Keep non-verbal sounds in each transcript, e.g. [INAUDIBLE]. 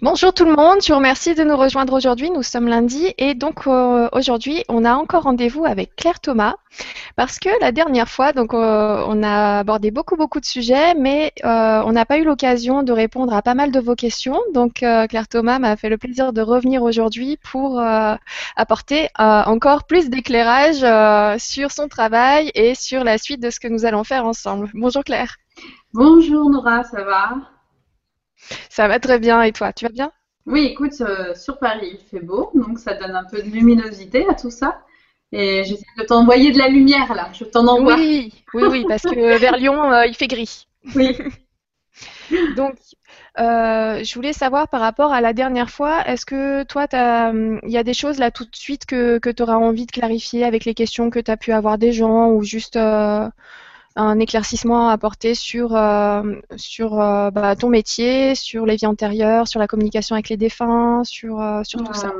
Bonjour tout le monde, je vous remercie de nous rejoindre aujourd'hui. Nous sommes lundi et donc euh, aujourd'hui on a encore rendez-vous avec Claire Thomas parce que la dernière fois donc euh, on a abordé beaucoup beaucoup de sujets mais euh, on n'a pas eu l'occasion de répondre à pas mal de vos questions. Donc Claire Thomas m'a fait le plaisir de revenir aujourd'hui pour apporter encore plus d'éclairage sur son travail et sur la suite de ce que nous allons faire ensemble. Bonjour Claire. Bonjour Nora, ça va? Ça va très bien. Et toi, tu vas bien? Oui, écoute, euh, sur Paris, il fait beau, donc ça donne un peu de luminosité à tout ça. Et j'essaie de t'envoyer de la lumière là. Je t'en envoie. Oui, oui, oui, parce que [LAUGHS] vers Lyon, euh, il fait gris. Oui. [LAUGHS] donc, euh, je voulais savoir par rapport à la dernière fois, est-ce que toi, il y a des choses là tout de suite que, que tu auras envie de clarifier avec les questions que tu as pu avoir des gens ou juste un éclaircissement à apporter sur, euh, sur euh, bah, ton métier, sur les vies antérieures, sur la communication avec les défunts, sur, euh, sur tout ça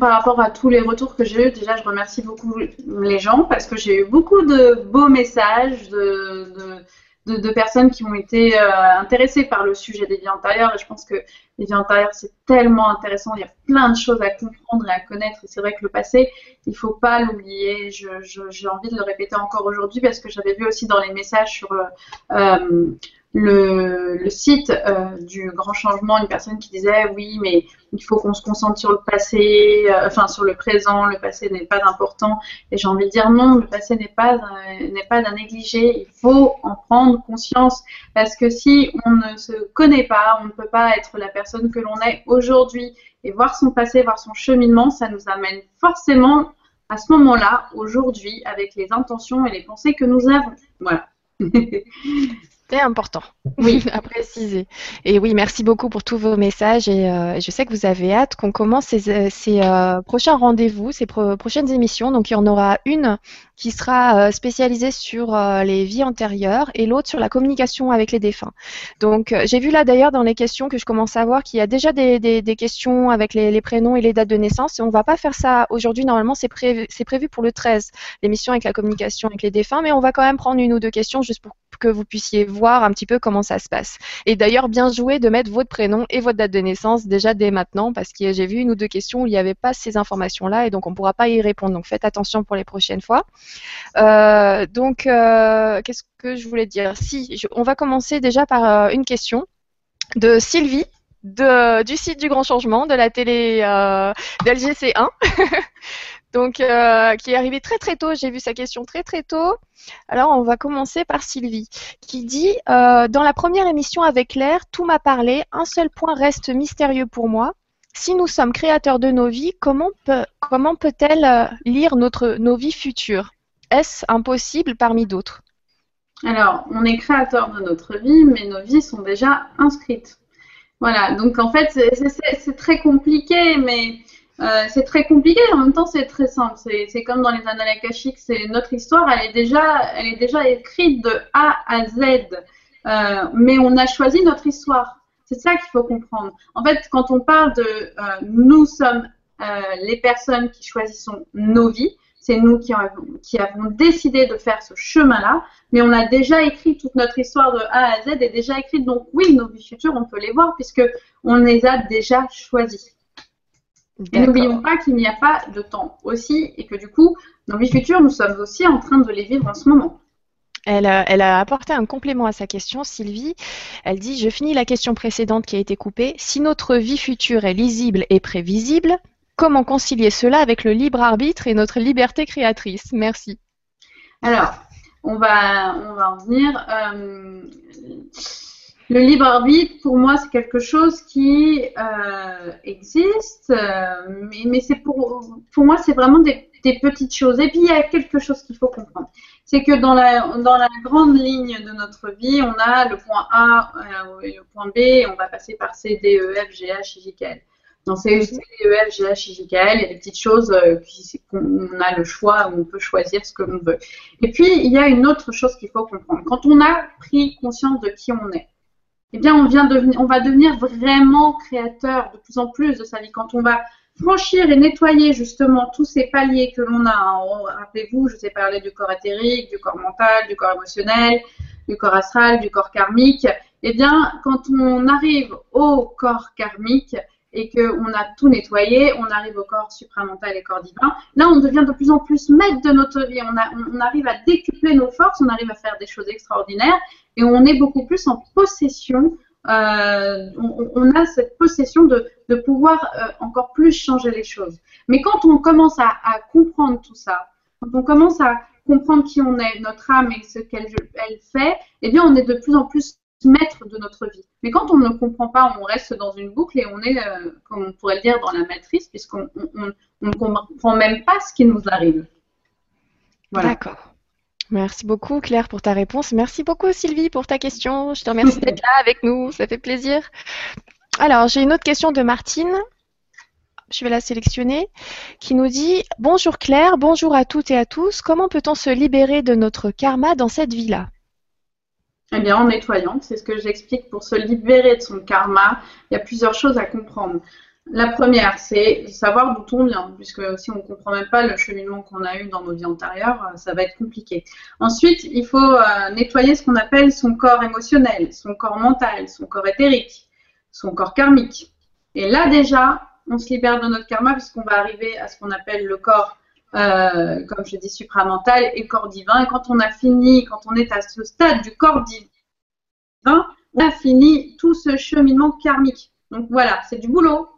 Par rapport à tous les retours que j'ai eu, déjà, je remercie beaucoup les gens parce que j'ai eu beaucoup de beaux messages, de, de de, personnes qui ont été intéressées par le sujet des vies antérieures. Et je pense que les vies antérieures, c'est tellement intéressant. Il y a plein de choses à comprendre et à connaître. C'est vrai que le passé, il faut pas l'oublier. J'ai envie de le répéter encore aujourd'hui parce que j'avais vu aussi dans les messages sur le, euh, le, site euh, du grand changement, une personne qui disait oui, mais il faut qu'on se concentre sur le passé, euh, enfin sur le présent, le passé n'est pas important. Et j'ai envie de dire non, le passé n'est pas n'est pas à négliger. Il faut en prendre conscience parce que si on ne se connaît pas, on ne peut pas être la personne que l'on est aujourd'hui et voir son passé, voir son cheminement, ça nous amène forcément à ce moment-là, aujourd'hui, avec les intentions et les pensées que nous avons. Voilà. [LAUGHS] C'est important oui. [LAUGHS] à préciser. Et oui, merci beaucoup pour tous vos messages et euh, je sais que vous avez hâte qu'on commence ces, euh, euh, prochains rendez-vous, ces prochaines émissions. Donc il y en aura une qui sera spécialisée sur les vies antérieures et l'autre sur la communication avec les défunts. Donc j'ai vu là d'ailleurs dans les questions que je commence à voir qu'il y a déjà des, questions avec les, prénoms et les dates de naissance et on ne va pas faire ça aujourd'hui. Normalement c'est prévu, prévu pour le 13, l'émission avec la communication avec les défunts, mais on va quand même prendre une ou deux questions juste pour que vous puissiez voir un petit peu comment ça se passe. Et d'ailleurs, bien joué de mettre votre prénom et votre date de naissance déjà dès maintenant, parce que j'ai vu une ou deux questions où il n'y avait pas ces informations-là, et donc on ne pourra pas y répondre. Donc faites attention pour les prochaines fois. Euh, donc, euh, qu'est-ce que je voulais dire? Si, on va commencer déjà par euh, une question de Sylvie. Du site du Grand Changement, de la télé d'LGC1. [LAUGHS] donc euh, qui est arrivé très très tôt. J'ai vu sa question très très tôt. Alors on va commencer par Sylvie qui dit euh, dans la première émission avec Claire, tout m'a parlé. Un seul point reste mystérieux pour moi. Si nous sommes créateurs de nos vies, comment peut comment peut-elle euh, lire notre nos vies futures? Est-ce impossible parmi d'autres? Alors on est créateur de notre vie, mais nos vies sont déjà inscrites. Voilà, donc en fait c'est très compliqué, mais euh, c'est très compliqué, en même temps c'est très simple. C'est comme dans les annales akashiques, c'est notre histoire, elle est déjà, elle est déjà écrite de A à Z, euh, mais on a choisi notre histoire. C'est ça qu'il faut comprendre. En fait, quand on parle de euh, nous sommes les personnes qui choisissons nos vies, c'est nous qui avons, qui avons décidé de faire ce chemin-là, mais on a déjà écrit toute notre histoire de A à Z est déjà écrite. Donc oui, nos vies futures, on peut les voir puisque on les a déjà choisies. Et n'oublions pas qu'il n'y a pas de temps aussi et que du coup, nos vies futures, nous sommes aussi en train de les vivre en ce moment. Elle a, elle a, apporté un complément à sa question, Sylvie. Elle dit, je finis la question précédente qui a été coupée. Si notre vie future est lisible et prévisible, comment concilier cela avec le libre arbitre et notre liberté créatrice? Merci. Alors, on va, on va en venir. Euh, le libre arbitre, pour moi, c'est quelque chose qui euh, existe, euh, mais, c'est pour, pour moi, c'est vraiment des, petites choses. Et puis, il y a quelque chose qu'il faut comprendre. C'est que dans la, dans la grande ligne de notre vie, on a le point A euh, et le point B, on va passer par C, D, E, F, G, H, I, J, K, L. Dans C, D, E, F, G, H, I, J, K, L, il y a des petites choses qu'on a le choix, où on peut choisir ce que l'on veut. Et puis, il y a une autre chose qu'il faut comprendre. Quand on a pris conscience de qui on est, eh bien, on, va devenir vraiment créateur de plus en plus de sa vie. Quand on va franchir et nettoyer justement tous ces paliers que l'on a, rappelez-vous, je vous ai parlé du corps éthérique, du corps mental, du corps émotionnel, du corps astral, du corps karmique, Eh bien, quand on arrive au corps karmique et qu'on a tout nettoyé, on arrive au corps supramental et corps divin, là, on devient de plus en plus maître de notre vie. On, arrive à décupler nos forces, on arrive à faire des choses extraordinaires et on est beaucoup plus en possession. Euh, on, a cette possession de, pouvoir euh, encore plus changer les choses. Mais quand on commence à, comprendre tout ça, quand on commence à comprendre qui on est, notre âme et ce qu'elle elle fait, eh bien, on est de plus en plus maître de notre vie. Mais quand on ne comprend pas, on reste dans une boucle et on est, euh, comme on pourrait le dire, dans la matrice, puisqu'on ne comprend même pas ce qui nous arrive. D'accord. Merci beaucoup Claire pour ta réponse. Merci beaucoup Sylvie pour ta question. Je te remercie d'être là avec nous, ça fait plaisir. Alors, j'ai une autre question de Martine je vais la sélectionner, qui nous dit Bonjour Claire, bonjour à toutes et à tous. Comment peut-on se libérer de notre karma dans cette vie-là? Eh bien, en nettoyant, c'est ce que j'explique. Pour se libérer de son karma, il y a plusieurs choses à comprendre. La première, c'est savoir d'où on vient, puisque si on ne comprend même pas le cheminement qu'on a eu dans nos vies antérieures, ça va être compliqué. Ensuite, il faut euh, nettoyer ce qu'on appelle son corps émotionnel, son corps mental, son corps éthérique, son corps karmique. Et là déjà, on se libère de notre karma puisqu'on va arriver à ce qu'on appelle le corps, euh, comme je dis, supramental et corps divin. Et quand on a fini, quand on est à ce stade du corps divin, on a fini tout ce cheminement karmique. Donc voilà, c'est du boulot.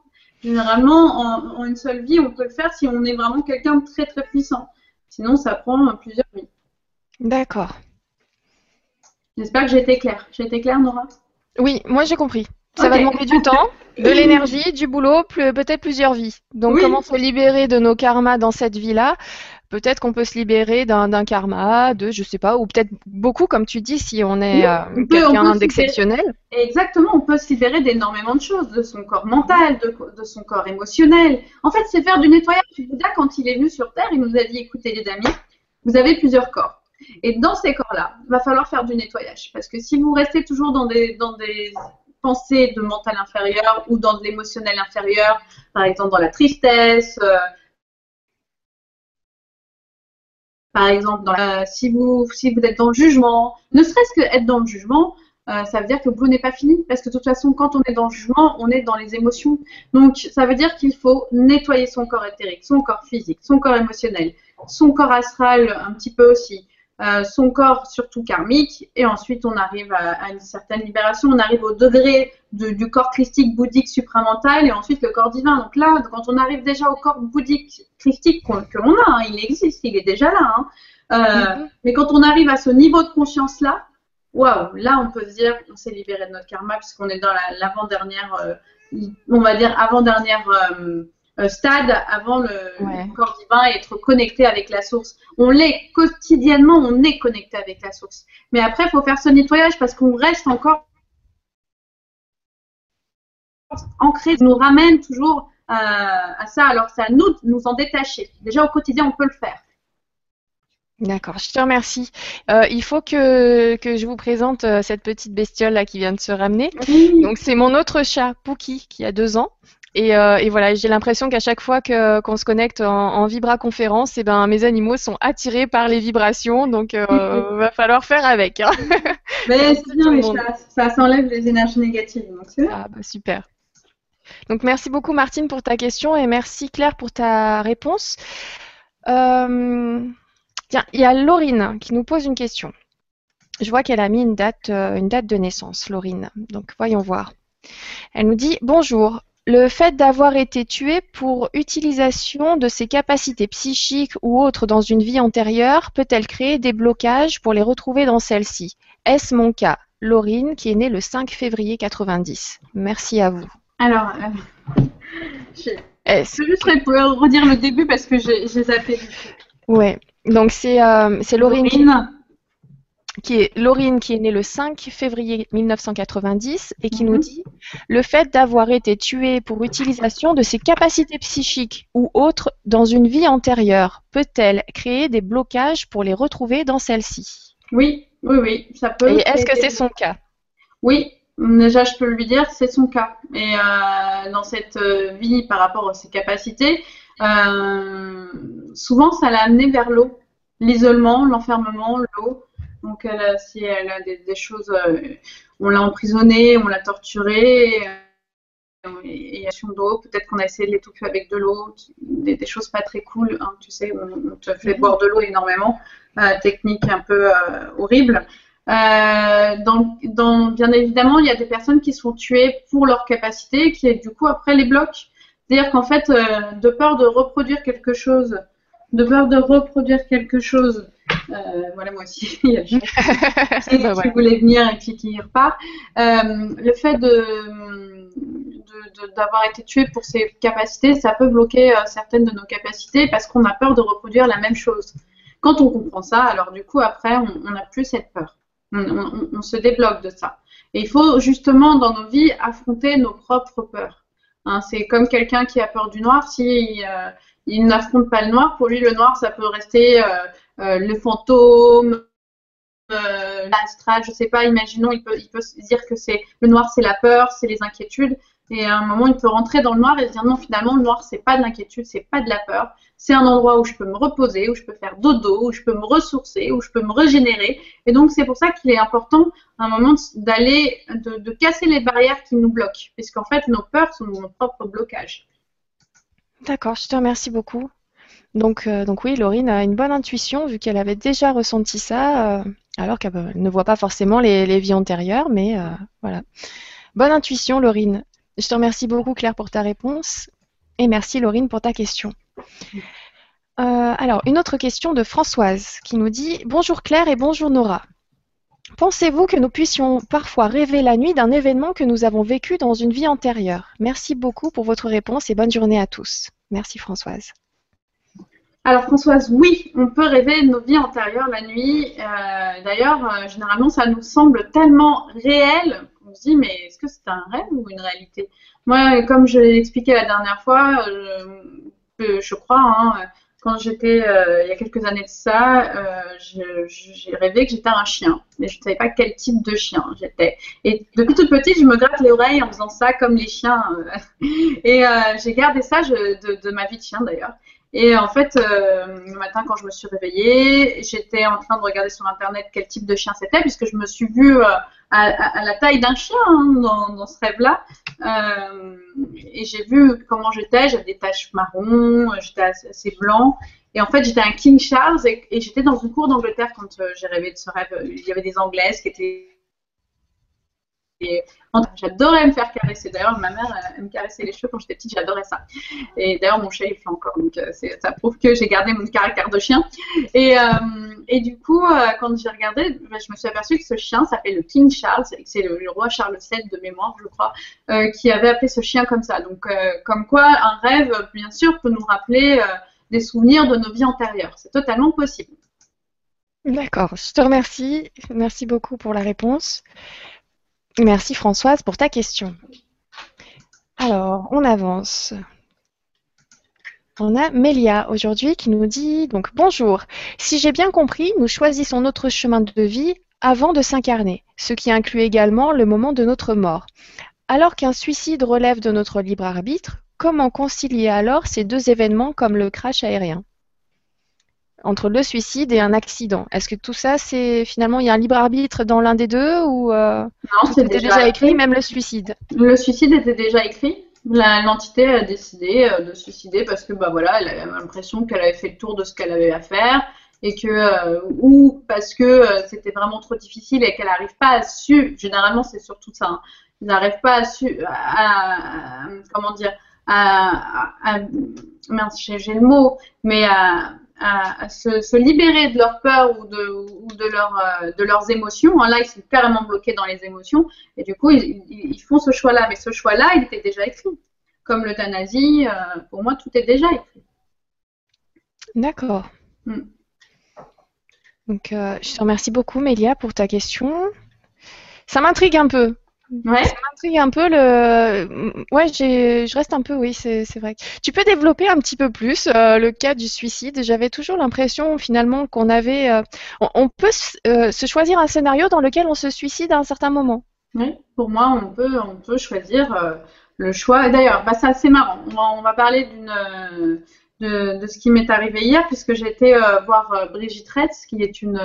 Généralement, en, une seule vie, on peut le faire si on est vraiment quelqu'un de très très puissant. Sinon, ça prend plusieurs vies. D'accord. J'espère que j'ai été claire. J'ai été claire, Nora? Oui, moi j'ai compris. Ça va demander du temps, de [LAUGHS] l'énergie, du boulot, peut-être plusieurs vies. Donc, comment se libérer de nos karmas dans cette vie-là? Peut-être qu'on peut se libérer d'un karma, de, je sais pas, ou peut-être beaucoup, comme tu dis, si on est euh, quelqu'un d'exceptionnel. Exactement, on peut se libérer d'énormément de choses, de son corps mental, de, son corps émotionnel. En fait, c'est faire du nettoyage. Bouddha, quand il est venu sur Terre, il nous a dit, écoutez les amis, vous avez plusieurs corps. Et dans ces corps-là, il va falloir faire du nettoyage. Parce que si vous restez toujours dans des, dans des de mental inférieur ou dans de l'émotionnel inférieur, par exemple dans la tristesse. Euh, par exemple, si, vous, si vous êtes dans le jugement, ne serait-ce que être dans le jugement, euh, ça veut dire que vous n'êtes pas fini. Parce que de toute façon, quand on est dans le jugement, on est dans les émotions. Donc, ça veut dire qu'il faut nettoyer son corps éthérique, son corps physique, son corps émotionnel, son corps astral un petit peu aussi. Euh, son corps surtout karmique, et ensuite on arrive à, une certaine libération, on arrive au degré du corps christique bouddhique supramental, et ensuite le corps divin. Donc là, quand on arrive déjà au corps bouddhique christique que l'on a, hein, il existe, il est déjà là. Hein. Euh, mm-hmm. Mais quand on arrive à ce niveau de conscience là, waouh, là on peut se dire qu'on s'est libéré de notre karma puisqu'on est dans l'avant-dernière, euh, on va dire avant-dernière stade avant le, corps divin et être connecté avec la source. On l'est quotidiennement, on est connecté avec la source. Mais après, il faut faire ce nettoyage parce qu'on reste encore ancré, nous ramène toujours euh, à ça. Alors, c'est à nous de nous en détacher. Déjà, au quotidien, on peut le faire. D'accord, je te remercie. Euh, il faut que, que je vous présente cette petite bestiole là qui vient de se ramener. Donc c'est mon autre chat, Pookie, qui a deux ans. Euh, et, voilà, j'ai l'impression qu'à chaque fois qu'on se connecte en, en vibra-conférence, eh ben, mes animaux sont attirés par les vibrations, donc il euh, [LAUGHS] va falloir faire avec. Hein. [LAUGHS] Mais c'est bien les chats, ça s'enlève les énergies négatives. Donc ah bah super. Donc merci beaucoup Martine pour ta question et merci Claire pour ta réponse. Euh, tiens, il y a Laurine qui nous pose une question. Je vois qu'elle a mis une date, une date de naissance, Laurine. Donc voyons voir. Elle nous dit Bonjour, le fait d'avoir été tué pour utilisation de ses capacités psychiques ou autres dans une vie antérieure peut-elle créer des blocages pour les retrouver dans celle-ci? Est-ce mon cas? Laurine, qui est née le 5 février 90. Merci à vous. Alors, euh, [LAUGHS] je, je juste redire le début parce que j'ai zappé. Ouais, donc c'est euh, Laurine. Laurine qui est Laurine, qui est née le 5 février 1990 et qui nous mhm. dit le fait d'avoir été tuée pour utilisation de ses capacités psychiques ou autres dans une vie antérieure peut-elle créer des blocages pour les retrouver dans celle-ci? Oui, oui, oui, ça peut. Et est-ce que c'est son cas? Oui, déjà je peux lui dire c'est son cas. Et euh, dans cette euh, vie par rapport à ses capacités, euh, souvent ça l'a amené vers l'eau, l'isolement, l'enfermement, l'eau. Donc, elle si elle a des, choses, on l'a emprisonnée, on l'a torturée, et d'eau, peut-être qu'on a essayé de l'étouffer avec de l'eau, des, choses pas très cool, hein, tu sais, on, te fait boire de l'eau énormément, technique un peu horrible. Euh, dans, bien évidemment, il y a des personnes qui sont tuées pour leur capacité, qui du coup après les bloquent. C'est-à-dire qu'en fait, euh, de peur de reproduire quelque chose, de peur de reproduire quelque chose, euh, voilà moi aussi, [LAUGHS] il y a [LAUGHS] qui, bah qui voulait venir et puis qui repart. le fait de d'avoir été tué pour ses capacités, ça peut bloquer certaines de nos capacités parce qu'on a peur de reproduire la même chose. Quand on comprend ça, alors du coup après, on n'a plus cette peur. On, se débloque de ça. Et il faut justement dans nos vies affronter nos propres peurs. Hein, c'est comme quelqu'un qui a peur du noir. Si euh, il n'affronte pas le noir, pour lui le noir ça peut rester euh, euh, le fantôme, l'astral, je sais pas. Imaginons, il peut, il peut dire que c'est le noir, c'est la peur, c'est les inquiétudes. Et à un moment, il peut rentrer dans le noir et se dire non, finalement, le noir, c'est pas de l'inquiétude, c'est pas de la peur. C'est un endroit où je peux me reposer, où je peux faire dodo, où je peux me ressourcer, où je peux me régénérer. Et donc, c'est pour ça qu'il est important, à un moment, d'aller, de, casser les barrières qui nous bloquent. Puisqu'en fait, nos peurs sont nos propres blocages. D'accord, je te remercie beaucoup. Donc, euh, donc oui, Laurine a une bonne intuition vu qu'elle avait déjà ressenti ça, euh, alors qu'elle ne voit pas forcément les, vies antérieures, mais euh, voilà. Bonne intuition, Laurine. Je te remercie beaucoup, Claire, pour ta réponse. Et merci, Laurine, pour ta question. Euh, alors, une autre question de Françoise qui nous dit Bonjour Claire et bonjour Nora. Pensez-vous que nous puissions parfois rêver la nuit d'un événement que nous avons vécu dans une vie antérieure? Merci beaucoup pour votre réponse et bonne journée à tous. Merci Françoise. Alors Françoise, oui, on peut rêver de nos vies antérieures la nuit. Euh, d'ailleurs, euh, généralement, ça nous semble tellement réel qu'on se dit, mais est-ce que c'est un rêve ou une réalité? Moi, comme je l'ai expliqué la dernière fois, euh, je, crois, hein, quand j'étais, il y a quelques années de ça, j'ai rêvé que j'étais un chien, mais je ne savais pas quel type de chien j'étais. Et depuis toute petite, je me gratte les oreilles en faisant ça comme les chiens. [LAUGHS] et j'ai gardé ça de, de ma vie de chien d'ailleurs. Et en fait, euh, le matin, quand je me suis réveillée, j'étais en train de regarder sur Internet quel type de chien c'était, puisque je me suis vue euh, à, la taille d'un chien hein, dans, ce rêve-là. Euh, et j'ai vu comment j'étais. J'avais des taches marron, j'étais assez, blanc. Et en fait, j'étais un King Charles et, et j'étais dans une cour d'Angleterre quand j'ai rêvé de ce rêve. Il y avait des Anglaises qui étaient j'adorais me faire caresser. D'ailleurs, ma mère, me caressait les cheveux quand j'étais petite, j'adorais ça. Et d'ailleurs, mon chien, il fait encore. Donc, euh, ça prouve que j'ai gardé mon caractère de chien. Et, euh, du coup, euh, quand j'ai regardé, ben, je me suis aperçue que ce chien s'appelait le King Charles, c'est le, roi Charles VII de mémoire, je crois, qui avait appelé ce chien comme ça. Donc, comme quoi, un rêve, bien sûr, peut nous rappeler des souvenirs de nos vies antérieures. C'est totalement possible. D'accord, je te remercie. Merci beaucoup pour la réponse. Merci Françoise pour ta question. Alors, on avance. On a Mélia aujourd'hui qui nous dit donc bonjour. Si j'ai bien compris, nous choisissons notre chemin de vie avant de s'incarner, ce qui inclut également le moment de notre mort. Alors qu'un suicide relève de notre libre arbitre, comment concilier alors ces deux événements comme le crash aérien? Entre le suicide et un accident. Est-ce que tout ça, c'est finalement, il y a un libre arbitre dans l'un des deux ou euh, non, c'était déjà, écrit, même le suicide? Le suicide était déjà écrit. L'entité a décidé euh, de suicider parce que bah voilà, elle avait l'impression qu'elle avait fait le tour de ce qu'elle avait à faire et que euh, ou parce que c'était vraiment trop difficile et qu'elle n'arrive pas à su. Généralement, c'est surtout ça. Hein. Ils n'arrivent pas à su à, comment dire à, à mince, j'ai le mot, mais à à, se, libérer de leur peur ou de, ou de, leur, euh, de leurs émotions. Hein, là, ils sont carrément bloqués dans les émotions et du coup, ils, font ce choix-là. Mais ce choix-là, il était déjà écrit. Comme l'euthanasie, euh, pour moi, tout est déjà écrit. D'accord. Mm. Donc, euh, je te remercie beaucoup, Mélia, pour ta question. Ça m'intrigue un peu. Ouais. Ça m'intrigue un peu le. Ouais, je reste un peu, oui, c'est vrai. Tu peux développer un petit peu plus euh, le cas du suicide. J'avais toujours l'impression finalement qu'on avait. Euh, on, peut euh, se choisir un scénario dans lequel on se suicide à un certain moment. Oui, pour moi, on peut, on peut choisir le choix. D'ailleurs, bah, c'est assez marrant. On va, on va parler d'une de, de ce qui m'est arrivé hier, puisque j'ai été voir Brigitte Retz, qui est une,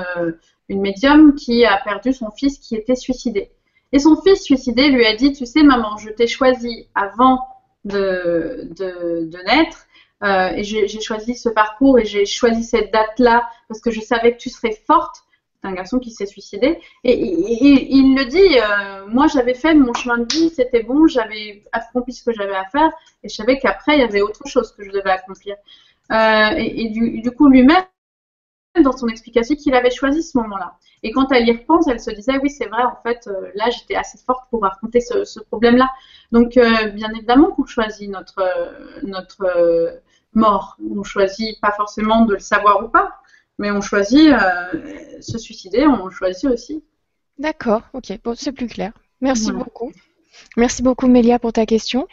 une médium qui a perdu son fils qui était suicidé. Et son fils suicidé lui a dit, tu sais maman, je t'ai choisi avant de, de, naître, euh, et j'ai choisi ce parcours et j'ai choisi cette date-là parce que je savais que tu serais forte. C'est un garçon qui s'est suicidé. Et, il le dit, euh, moi j'avais fait mon chemin de vie, c'était bon, j'avais accompli ce que j'avais à faire et je savais qu'après il y avait autre chose que je devais accomplir. Euh, et, du, coup lui-même, dans son explication, qu'il avait choisi ce moment-là. Et quand elle y repense, elle se disait, oui c'est vrai, en fait, euh, là j'étais assez forte pour affronter ce, ce problème-là. Donc euh, bien évidemment qu'on choisit notre, notre mort. On choisit pas forcément de le savoir ou pas, mais on choisit euh, se suicider, on choisit aussi. D'accord, ok, bon, c'est plus clair. Merci beaucoup. Merci beaucoup Mélia pour ta question.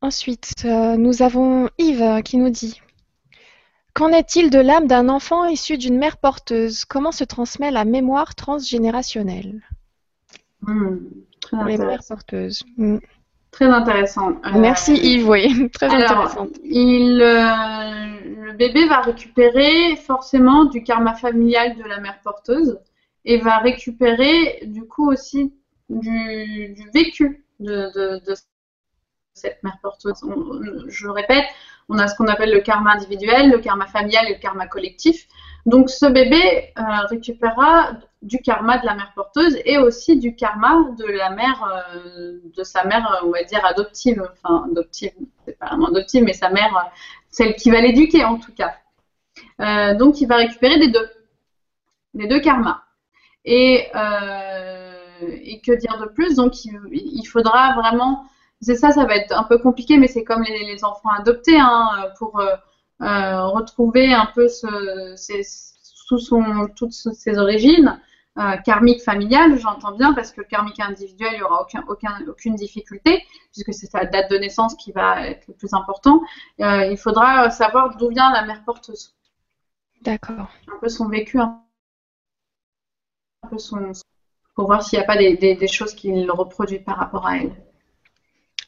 Ensuite, euh, nous avons Yves qui nous dit Qu'en est-il de l'âme d'un enfant issu d'une mère porteuse? Comment se transmet la mémoire transgénérationnelle? Hmm, Les mères porteuses. Hmm. Très intéressant. Euh, Merci Yves, oui, [LAUGHS] très intéressant. Il, euh, le bébé va récupérer forcément du karma familial de la mère porteuse et va récupérer du coup aussi du, vécu de, cette mère porteuse. je répète, on a ce qu'on appelle le karma individuel, le karma familial et le karma collectif. Donc ce bébé euh, récupérera du karma de la mère porteuse et aussi du karma de la mère, euh, de sa mère, on va dire adoptive, enfin adoptive, c'est pas vraiment adoptive, mais sa mère, celle qui va l'éduquer en tout cas. Euh, donc il va récupérer des deux, les deux karmas. Et que dire de plus? Donc il, faudra vraiment, c'est ça, ça va être un peu compliqué, mais c'est comme les, enfants adoptés, hein, pour euh, retrouver un peu ce, sous son, toutes ses origines, euh, karmique familiale, j'entends bien, parce que karmique individuel, il n'y aura aucun, aucun, aucune difficulté, puisque c'est sa date de naissance qui va être le plus important. Euh, il faudra savoir d'où vient la mère porteuse. D'accord. Un peu son vécu, un peu son, pour voir s'il n'y a pas des, des, des choses qu'il reproduit par rapport à elle.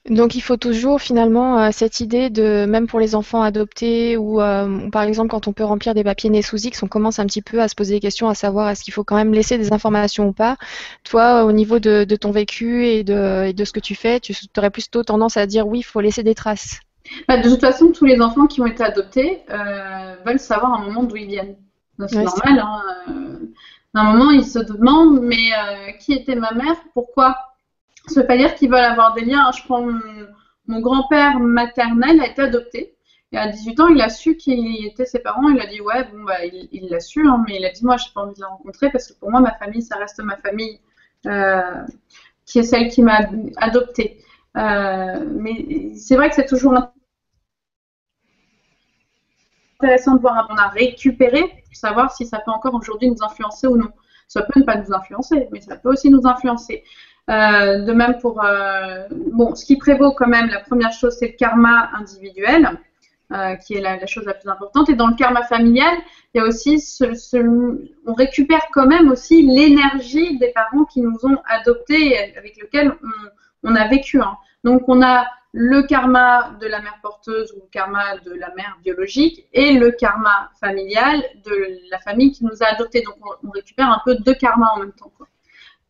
Donc il faut toujours finalement euh, cette idée de, même pour les enfants adoptés ou euh, par exemple quand on peut remplir des papiers nés sous X, on commence un petit peu à se poser des questions à savoir est-ce qu'il faut quand même laisser des informations ou pas? Toi, au niveau de, ton vécu et de, ce que tu fais, tu aurais plutôt tendance à dire oui, il faut laisser des traces. Bah, de toute façon, tous les enfants qui ont été adoptés euh, veulent savoir à un moment d'où ils viennent. C'est normal. Hein, à un moment, ils se demandent mais qui était ma mère? Pourquoi? Ça veut pas dire qu'ils veulent avoir des liens. Je prends mon, grand-père maternel a été adopté. Et à 18 ans, il a su qui étaient ses parents. Il a dit ouais, bon bah il l'a su, hein, mais il a dit moi j'ai pas envie de la rencontrer parce que pour moi ma famille ça reste ma famille euh, qui est celle qui m'a adopté. Euh, mais c'est vrai que c'est toujours intéressant de voir on a récupéré pour savoir si ça peut encore aujourd'hui nous influencer ou non. Ça peut ne pas nous influencer, mais ça peut aussi nous influencer. Euh, de même pour euh, bon, ce qui prévaut quand même, la première chose, c'est le karma individuel, euh, qui est la, chose la plus importante. Et dans le karma familial, il y a aussi on récupère quand même aussi l'énergie des parents qui nous ont adoptés et avec lesquels on, a vécu. Hein. Donc on a le karma de la mère porteuse ou le karma de la mère biologique et le karma familial de la famille qui nous a adoptés. Donc on, récupère un peu deux karmas en même temps.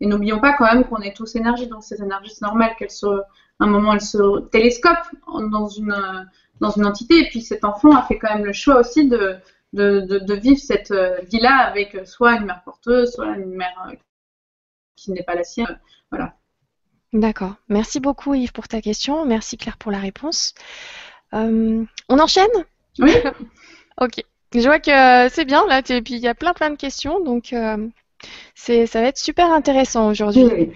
Et n'oublions pas quand même qu'on est tous énergie, donc cette énergie, c'est normal qu'elle se, à un moment, elle se télescope dans une, dans une entité. Et puis cet enfant a fait quand même le choix aussi de, de, de, vivre cette euh, vie-là avec soit une mère porteuse, soit une mère euh, qui n'est pas la sienne. Voilà. D'accord. Merci beaucoup Yves pour ta question. Merci Claire pour la réponse. Euh, on enchaîne? Oui. [LAUGHS] ok. Je vois que c'est bien là. Et puis il y a plein plein de questions. Donc c'est, ça va être super intéressant aujourd'hui.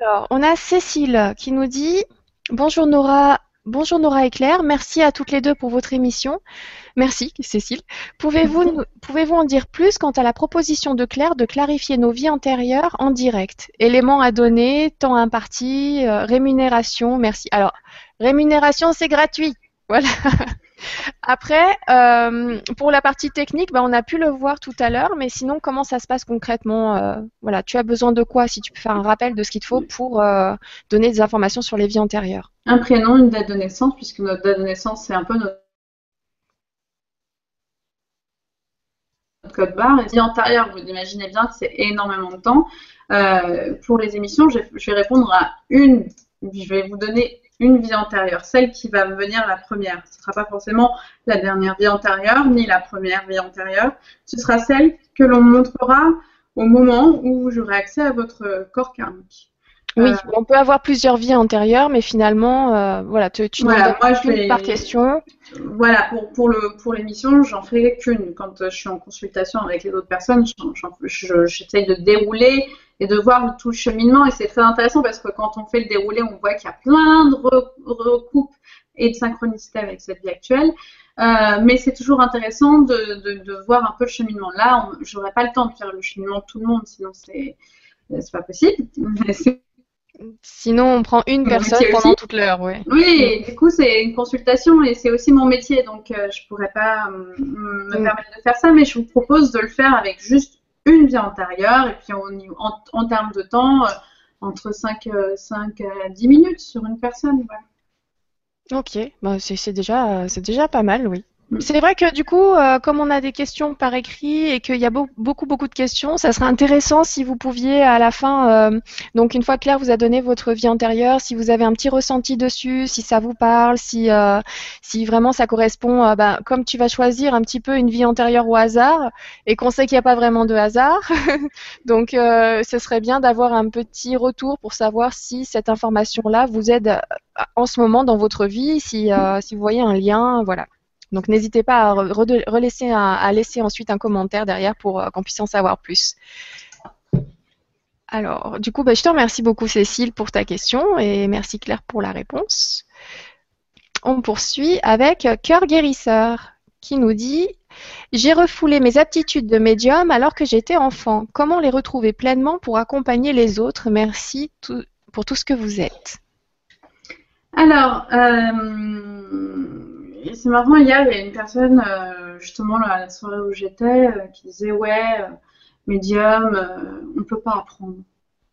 Alors, on a Cécile qui nous dit Bonjour Nora, bonjour Nora et Claire, merci à toutes les deux pour votre émission. Merci Cécile. Pouvez-vous, pouvez-vous en dire plus quant à la proposition de Claire de clarifier nos vies antérieures en direct? Éléments à donner, temps imparti, euh, rémunération, merci. Alors, rémunération, c'est gratuit. Voilà. [LAUGHS] Après, euh, pour la partie technique, bah, on a pu le voir tout à l'heure, mais sinon, comment ça se passe concrètement euh, Voilà, tu as besoin de quoi Si tu peux faire un rappel de ce qu'il te faut pour euh, donner des informations sur les vies antérieures? Un prénom, une date de naissance, puisque notre date de naissance, c'est un peu notre code barre. Vie antérieure, vous imaginez bien que c'est énormément de temps. pour les émissions, je vais répondre à une, je vais vous donner une vie antérieure, celle qui va venir la première. Ce ne sera pas forcément la dernière vie antérieure, ni la première vie antérieure. Ce sera celle que l'on montrera au moment où j'aurai accès à votre corps karmique. Oui, euh, on peut avoir plusieurs vies antérieures, mais finalement, euh, voilà, tu, tu voilà, moi, je par question. Voilà, pour, pour, le, pour l'émission, j'en fais qu'une. Quand je suis en consultation avec les autres personnes, j'essaye de dérouler et de voir tout le cheminement. Et c'est très intéressant parce que quand on fait le déroulé, on voit qu'il y a plein de recoupes et de synchronicité avec cette vie actuelle. Euh, mais c'est toujours intéressant de, de, de, voir un peu le cheminement. Là, j'aurais pas le temps de faire le cheminement de tout le monde, sinon c'est c'est pas possible. [LAUGHS] Sinon, on prend une personne pendant toute l'heure, ouais. Oui, du coup, c'est une consultation et c'est aussi mon métier, donc euh, je pourrais pas euh, me mm. permettre de faire ça, mais je vous propose de le faire avec juste une vie antérieure et puis en, en, termes de temps, euh, entre 5, 5 à 10 minutes sur une personne. Ok, bah, c'est déjà, déjà pas mal, oui. C'est vrai que du coup, euh, comme on a des questions par écrit et qu'il y a beaucoup, beaucoup de questions, ça serait intéressant si vous pouviez à la fin, euh, donc une fois Claire vous a donné votre vie antérieure, si vous avez un petit ressenti dessus, si ça vous parle, si, euh, si vraiment ça correspond, bah, comme tu vas choisir un petit peu une vie antérieure au hasard et qu'on sait qu'il n'y a pas vraiment de hasard, [LAUGHS] donc ce serait bien d'avoir un petit retour pour savoir si cette information-là vous aide en ce moment dans votre vie, si, si vous voyez un lien, voilà. Donc n'hésitez pas à, laisser ensuite un commentaire derrière pour euh, qu'on puisse en savoir plus. Alors, du coup, bah, je te remercie beaucoup Cécile pour ta question et merci Claire pour la réponse. On poursuit avec Cœur Guérisseur qui nous dit J'ai refoulé mes aptitudes de médium alors que j'étais enfant. Comment les retrouver pleinement pour accompagner les autres? Merci pour tout ce que vous êtes. Alors, euh, c'est marrant, hier, il y a une personne, euh, justement, à la soirée où j'étais, euh, qui disait Ouais, euh, médium, on ne peut pas apprendre.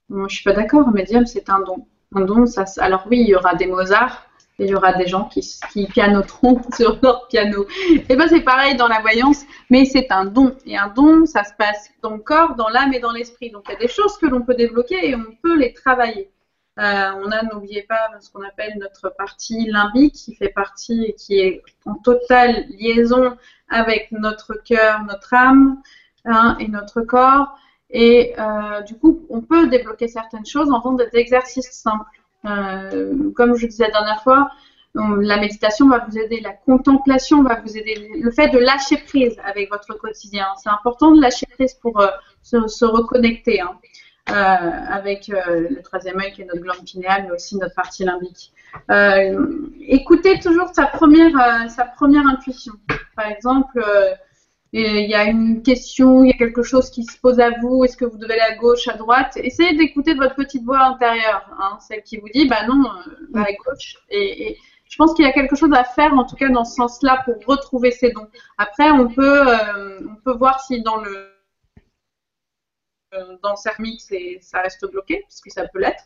Moi, je suis pas d'accord, médium, c'est un don. Un don, ça. Alors, oui, il y aura des Mozart, et il y aura des gens qui, qui pianoteront [LAUGHS] sur leur piano. Et ben c'est pareil dans la voyance, mais c'est un don. Et un don, ça se passe dans le corps, dans l'âme et dans l'esprit. Donc il y a des choses que l'on peut débloquer et on peut les travailler. Euh, on a, n'oubliez pas, ce qu'on appelle notre partie limbique, qui fait partie et qui est en totale liaison avec notre cœur, notre âme hein, et notre corps. Et euh, du coup, on peut débloquer certaines choses en faisant des exercices simples. Euh, comme je disais la dernière fois, la méditation va vous aider, la contemplation va vous aider, le fait de lâcher prise avec votre quotidien. C'est important de lâcher prise pour se, reconnecter. Hein. Euh, avec euh, le troisième œil qui est notre glande pinéale, mais aussi notre partie limbique. Euh, écoutez toujours sa première, sa première intuition. Par exemple, il y a une question, il y a quelque chose qui se pose à vous, est-ce que vous devez aller à gauche, à droite? Essayez d'écouter votre petite voix intérieure, hein, celle qui vous dit, bah non, va à gauche. Et, et je pense qu'il y a quelque chose à faire, en tout cas dans ce sens-là, pour retrouver ses dons. Après, on peut, on peut voir si dans le euh, dans Cermix et ça reste bloqué, puisque ça peut l'être.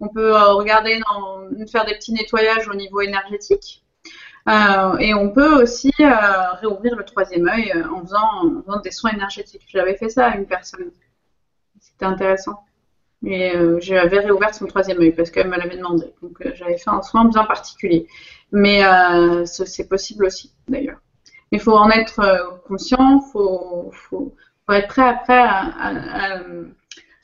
On peut euh, regarder, faire des petits nettoyages au niveau énergétique. Euh, et on peut aussi réouvrir le troisième œil en faisant, des soins énergétiques. J'avais fait ça à une personne. C'était intéressant. Et j'avais réouvert son troisième œil parce qu'elle me l'avait demandé. Donc j'avais fait un soin bien particulier. Mais c'est possible aussi, d'ailleurs. Il faut en être conscient, il faut, faut être prêt après à,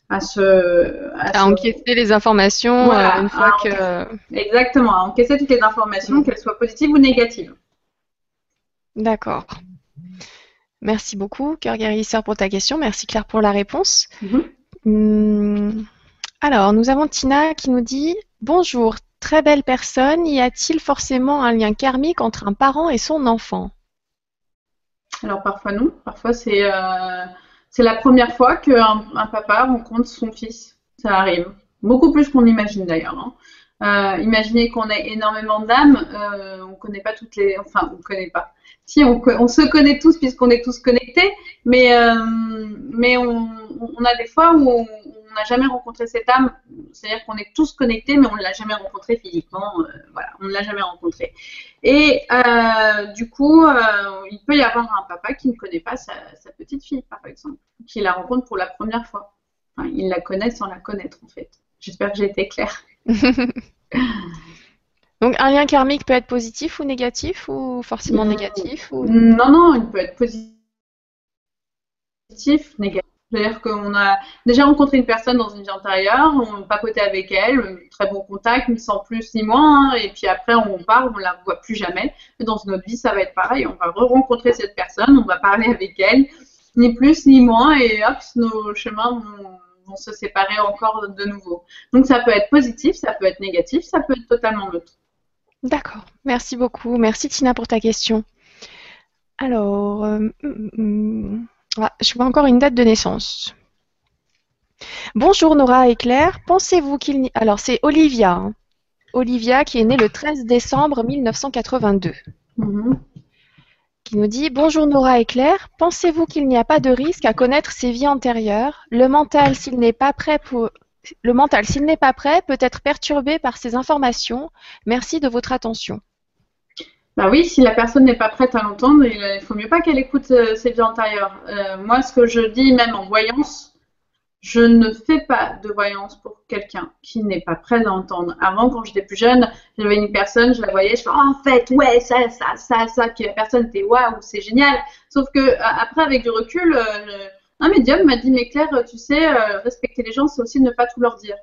à, se, à, encaisser les informations euh, une fois que. Exactement, à encaisser toutes les informations, mm. qu'elles soient positives ou négatives. D'accord. Merci beaucoup, Cœur Guérisseur, pour ta question. Merci, Claire, pour la réponse. Mm-hmm. Hmm. Alors, nous avons Tina qui nous dit Bonjour, très belle personne. Y a-t-il forcément un lien karmique entre un parent et son enfant? Alors parfois non, parfois c'est euh, la première fois qu'un un papa rencontre son fils. Ça arrive. Beaucoup plus qu'on imagine d'ailleurs. Hein. Euh, imaginez qu'on ait énormément d'âmes, euh, on connaît pas toutes les, enfin on connaît pas. Si on, se connaît tous puisqu'on est tous connectés, mais mais on, a des fois où on n'a jamais rencontré cette âme. C'est-à-dire qu'on est tous connectés, mais on ne l'a jamais rencontré physiquement. Euh, voilà, on ne l'a jamais rencontré. Et euh, du coup, il peut y avoir un papa qui ne connaît pas sa, petite fille, par exemple, qui la rencontre pour la première fois. il la connaît sans la connaître, en fait. J'espère que j'ai été claire. [LAUGHS] [LAUGHS] Donc un lien karmique peut être positif ou négatif ou forcément négatif Non, non, il peut être positif, négatif. C'est-à-dire qu'on a déjà rencontré une personne dans une vie antérieure, on papotait avec elle, très bon contact, ni sans plus ni moins, hein, et puis après on part, on la voit plus jamais. Dans notre vie, ça va être pareil, on va re-rencontrer cette personne, on va parler avec elle, ni plus ni moins, et hop, nos chemins vont vont se séparer encore de nouveau. Donc ça peut être positif, ça peut être négatif, ça peut être totalement neutre. D'accord, merci beaucoup. Merci Tina pour ta question. Alors, euh, mm, mm, ah, je vois encore une date de naissance. Bonjour Nora et Claire. Pensez-vous qu'il n'y... Alors c'est Olivia. Hein. Olivia qui est née le 13 décembre 1982 qui nous dit Bonjour Nora et Claire, pensez-vous qu'il n'y a pas de risque à connaître ses vies antérieures? Le mental, s'il n'est pas prêt pour le mental, s'il n'est pas prêt, peut être perturbé par ces informations. Merci de votre attention. Bah oui, si la personne n'est pas prête à l'entendre, il faut mieux pas qu'elle écoute euh, ses vies antérieures. Euh, moi, ce que je dis, même en voyance, je ne fais pas de voyance pour quelqu'un qui n'est pas prêt à entendre. Avant, quand j'étais plus jeune, j'avais une personne, je la voyais, je fais oh, en fait, ouais, ça, ça, ça, ça, la personne était waouh, c'est génial. Sauf que après, avec du recul, euh, un médium m'a dit mais Claire, tu sais, euh, respecter les gens, c'est aussi ne pas tout leur dire.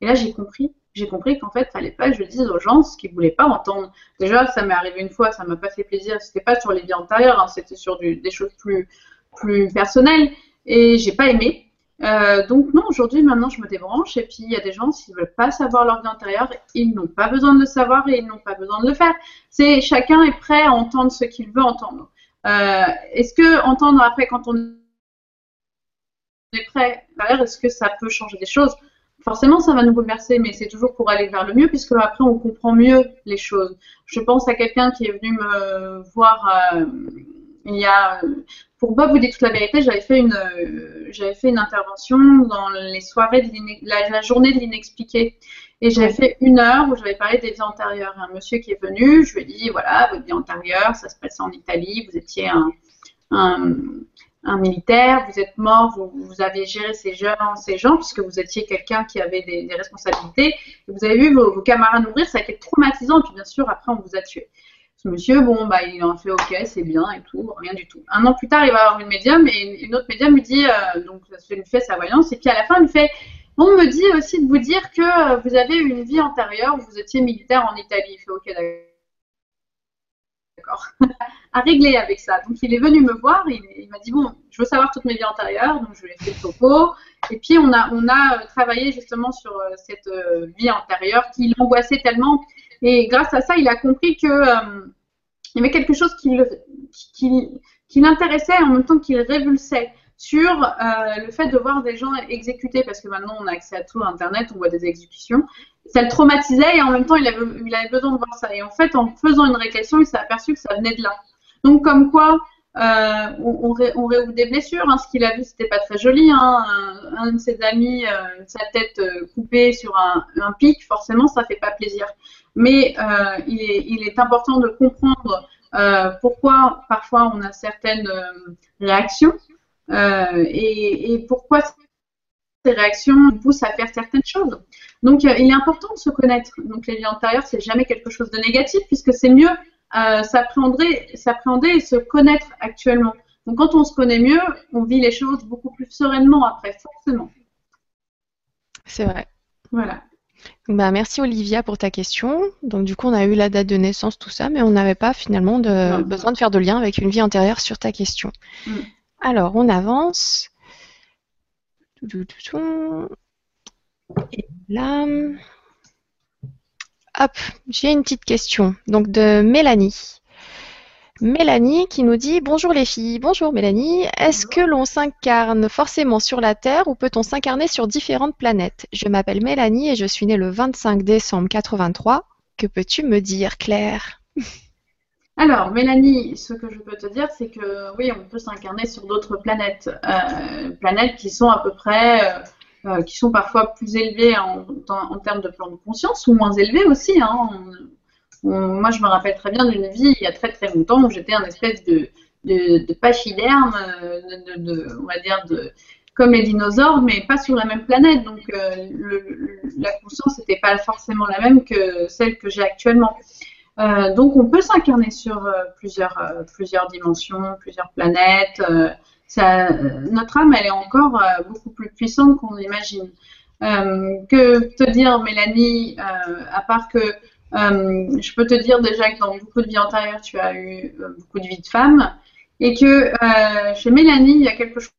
Et là, j'ai compris. J'ai compris qu'en fait, fallait pas que je dise aux gens ce qu'ils voulaient pas entendre. Déjà, ça m'est arrivé une fois, ça m'a pas fait plaisir. C'était pas sur les vies antérieures, hein, c'était sur des choses plus, plus personnelles. Et j'ai pas aimé. Euh, donc non, aujourd'hui, maintenant, je me débranche. Et puis, il y a des gens, s'ils veulent pas savoir leur vie antérieure, ils n'ont pas besoin de le savoir et ils n'ont pas besoin de le faire. C'est chacun est prêt à entendre ce qu'il veut entendre. Euh, est-ce que entendre après, quand on est prêt, est-ce que ça peut changer des choses? Forcément, ça va nous bouleverser, mais c'est toujours pour aller vers le mieux, puisque après, on comprend mieux les choses. Je pense à quelqu'un qui est venu me voir euh, il y a pour Bob vous dites toute la vérité, j'avais fait une, euh, j'avais fait une intervention dans les soirées de la, journée de l'inexpliqué. Et j'avais fait une heure où j'avais parlé des vies antérieures. Un monsieur qui est venu, je lui ai dit, voilà, votre vie antérieure, ça se passait en Italie, vous étiez un, un, militaire, vous êtes mort, vous, avez géré ces gens, ces gens, puisque vous étiez quelqu'un qui avait des, responsabilités, vous avez vu vos, camarades mourir, ça a été traumatisant, et puis bien sûr, après, on vous a tué monsieur, bon, bah, il en fait OK, c'est bien et tout, rien du tout. Un an plus tard, il va avoir une médium et une autre médium lui dit, euh, donc ça lui fait sa voyance, et puis à la fin, il lui fait, on me dit aussi de vous dire que euh, vous avez une vie antérieure vous étiez militaire en Italie. Il fait OK, d'accord. [LAUGHS] à régler avec ça. Donc il est venu me voir, il, m'a dit bon, je veux savoir toutes mes vies antérieures, donc je lui ai fait le topo. Et puis on a, on a euh, travaillé justement sur cette vie antérieure qui l'angoissait tellement et grâce à ça, il a compris que euh, il y avait quelque chose qui, qui, l'intéressait en même temps qu'il révulsait sur euh, le fait de voir des gens exécutés, parce que maintenant on a accès à tout, Internet, on voit des exécutions. Ça le traumatisait et en même temps il avait, besoin de voir ça. Et en fait, en faisant une régression, il s'est aperçu que ça venait de là. Donc comme quoi, euh, on, réouvre des blessures. Hein. Ce qu'il a vu, c'était pas très joli. Hein. Un, de ses amis, sa tête coupée sur un, pic, forcément, ça fait pas plaisir mais euh, il, est, important de comprendre euh, pourquoi parfois on a certaines euh, réactions et, pourquoi ces réactions nous poussent à faire certaines choses. Donc il est important de se connaître. Donc les vies antérieures, c'est jamais quelque chose de négatif puisque c'est mieux s'appréhender, s'appréhender et se connaître actuellement. Donc quand on se connaît mieux, on vit les choses beaucoup plus sereinement après, forcément. C'est vrai. Voilà. Bah, merci Olivia pour ta question. Donc du coup, on a eu la date de naissance, tout ça, mais on n'avait pas finalement de, besoin de faire de lien avec une vie antérieure sur ta question. Mm. Alors, on avance. Et là, hop, j'ai une petite question. Donc de Mélanie. Mélanie qui nous dit Bonjour les filles. Bonjour Mélanie. Est-ce que l'on s'incarne forcément sur la Terre ou peut-on s'incarner sur différentes planètes? Je m'appelle Mélanie et je suis née le 25 décembre 83. Que peux-tu me dire, Claire? Alors, Mélanie, ce que je peux te dire, c'est que oui, on peut s'incarner sur d'autres planètes, euh, planètes qui sont à peu près qui sont parfois plus élevés en, termes de plan de conscience ou moins élevés aussi. Hein. moi, je me rappelle très bien d'une vie il y a très très longtemps où j'étais un espèce de, de, de pachyderme, de, de, on va dire comme les dinosaures, mais pas sur la même planète. Donc le, la conscience n'était pas forcément la même que celle que j'ai actuellement. Euh, donc on peut s'incarner sur euh, plusieurs, euh, plusieurs dimensions, plusieurs planètes. Ça, notre âme, elle est encore beaucoup plus puissante qu'on imagine. que te dire, Mélanie, à part que je peux te dire déjà que dans beaucoup de vies antérieures, tu as eu beaucoup de vies de femmes, et que chez Mélanie, il y a quelque chose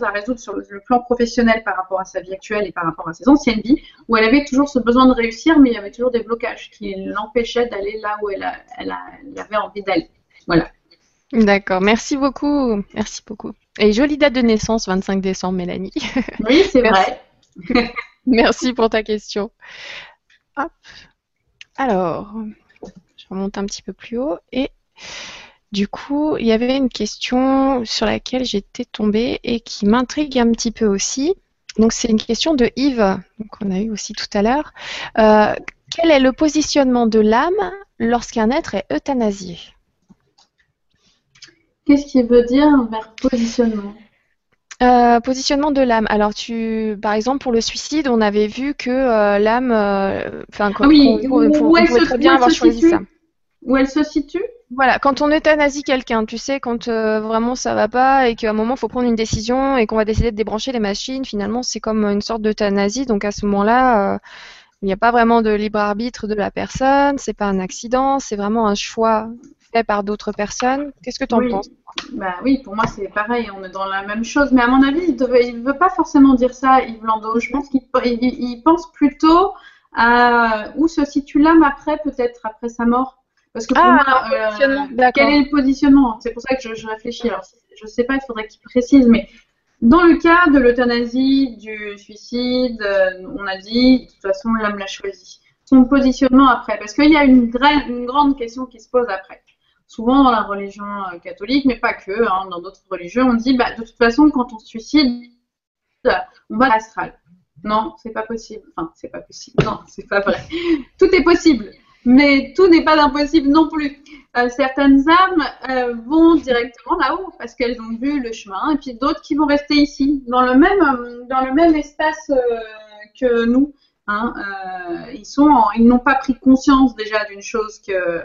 à résoudre sur le, plan professionnel par rapport à sa vie actuelle et par rapport à ses anciennes vies, où elle avait toujours ce besoin de réussir, mais il y avait toujours des blocages qui l'empêchaient d'aller là où elle, avait envie d'aller. Voilà. D'accord, merci beaucoup. Merci beaucoup. Et jolie date de naissance, 25 décembre, Mélanie. [LAUGHS] Oui, c'est vrai. [LAUGHS] merci pour ta question. Hop. Alors, je remonte un petit peu plus haut et du coup, il y avait une question sur laquelle j'étais tombée et qui m'intrigue un petit peu aussi. Donc, c'est une question de Yves, qu'on a eu aussi tout à l'heure. Euh, quel est le positionnement de l'âme lorsqu'un être est euthanasié? Qu'est-ce qu'il veut dire vers positionnement? Euh, positionnement de l'âme. Alors, tu, par exemple, pour le suicide, on avait vu que euh, l'âme, enfin, ah oui, elle se, bien avoir choisi ça. Où elle se situe? Voilà, quand on euthanasie quelqu'un, tu sais, quand euh, vraiment ça va pas et qu'à un moment il faut prendre une décision et qu'on va décider de débrancher les machines, finalement c'est comme une sorte d'euthanasie. Donc à ce moment-là, euh, il n'y a pas vraiment de libre arbitre de la personne, c'est pas un accident, c'est vraiment un choix fait par d'autres personnes. Qu'est-ce que tu en penses? Bah oui, pour moi c'est pareil, on est dans la même chose. Mais à mon avis, il ne veut pas forcément dire ça, Yves Landau. Je pense qu'il pense plutôt à où se situe l'âme après, peut-être après sa mort. Parce que pour ah, moi, euh, quel est le positionnement? C'est pour ça que je, réfléchis. Alors, je ne sais pas, il faudrait qu'il précise, mais dans le cas de l'euthanasie, du suicide, euh, on a dit, de toute façon, l'homme l'a choisi. Son positionnement après, parce qu'il y a une, une, grande question qui se pose après. Souvent dans la religion euh, catholique, mais pas que, hein, dans d'autres religions, on dit, bah, de toute façon, quand on se suicide, on va à l'astral. Non, c'est pas possible. Enfin, c'est pas possible. Non, c'est pas vrai. Tout est possible mais tout n'est pas impossible non plus. Euh, certaines âmes euh, vont directement là-haut parce qu'elles ont vu le chemin, et puis d'autres qui vont rester ici, dans le même, euh, dans le même espace que nous. Hein. ils sont, ils n'ont pas pris conscience déjà d'une chose que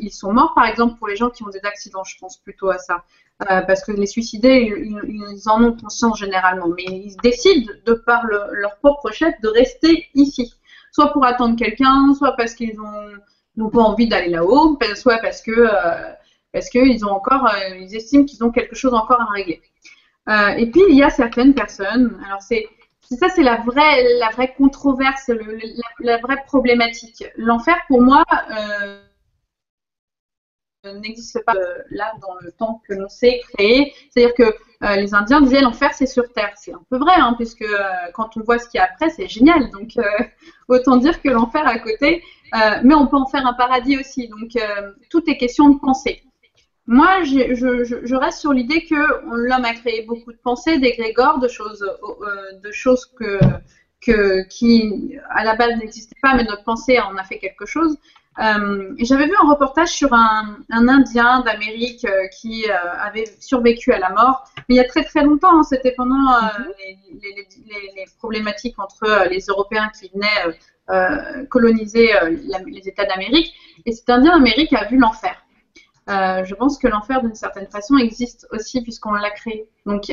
ils sont morts. Par exemple, pour les gens qui ont des accidents, je pense plutôt à ça. parce que les suicidés, ils, en ont conscience généralement, mais ils décident, de par leur propre chef, de rester ici soit pour attendre quelqu'un, soit parce qu'ils n'ont pas envie d'aller là-haut, soit parce que euh, parce qu'ils ont encore, euh, ils estiment qu'ils ont quelque chose encore à régler. Euh, et puis il y a certaines personnes, alors c'est ça c'est la vraie la vraie controverse, la, vraie problématique. L'enfer pour moi n'existe pas là dans le temps que l'on s'est créé. C'est-à-dire que euh, les Indiens disaient l'enfer c'est sur terre. C'est un peu vrai, hein, puisque euh, quand on voit ce qu'il y a après, c'est génial. Donc euh, [LAUGHS] autant dire que l'enfer à côté, mais on peut en faire un paradis aussi. Donc tout est question de pensée. Moi, je, reste sur l'idée que l'homme a créé beaucoup de pensées, d'égrégores, de choses, de choses qui à la base n'existaient pas, mais notre pensée en a fait quelque chose. Euh, J'avais vu un reportage sur un, un Indien d'Amérique euh, qui euh, avait survécu à la mort, mais il y a très très longtemps, hein, c'était pendant mhm. les, les, les, les, problématiques entre les Européens qui venaient coloniser les États d'Amérique, et cet Indien d'Amérique a vu l'enfer. je pense que l'enfer, d'une certaine façon, existe aussi puisqu'on l'a créé. Donc,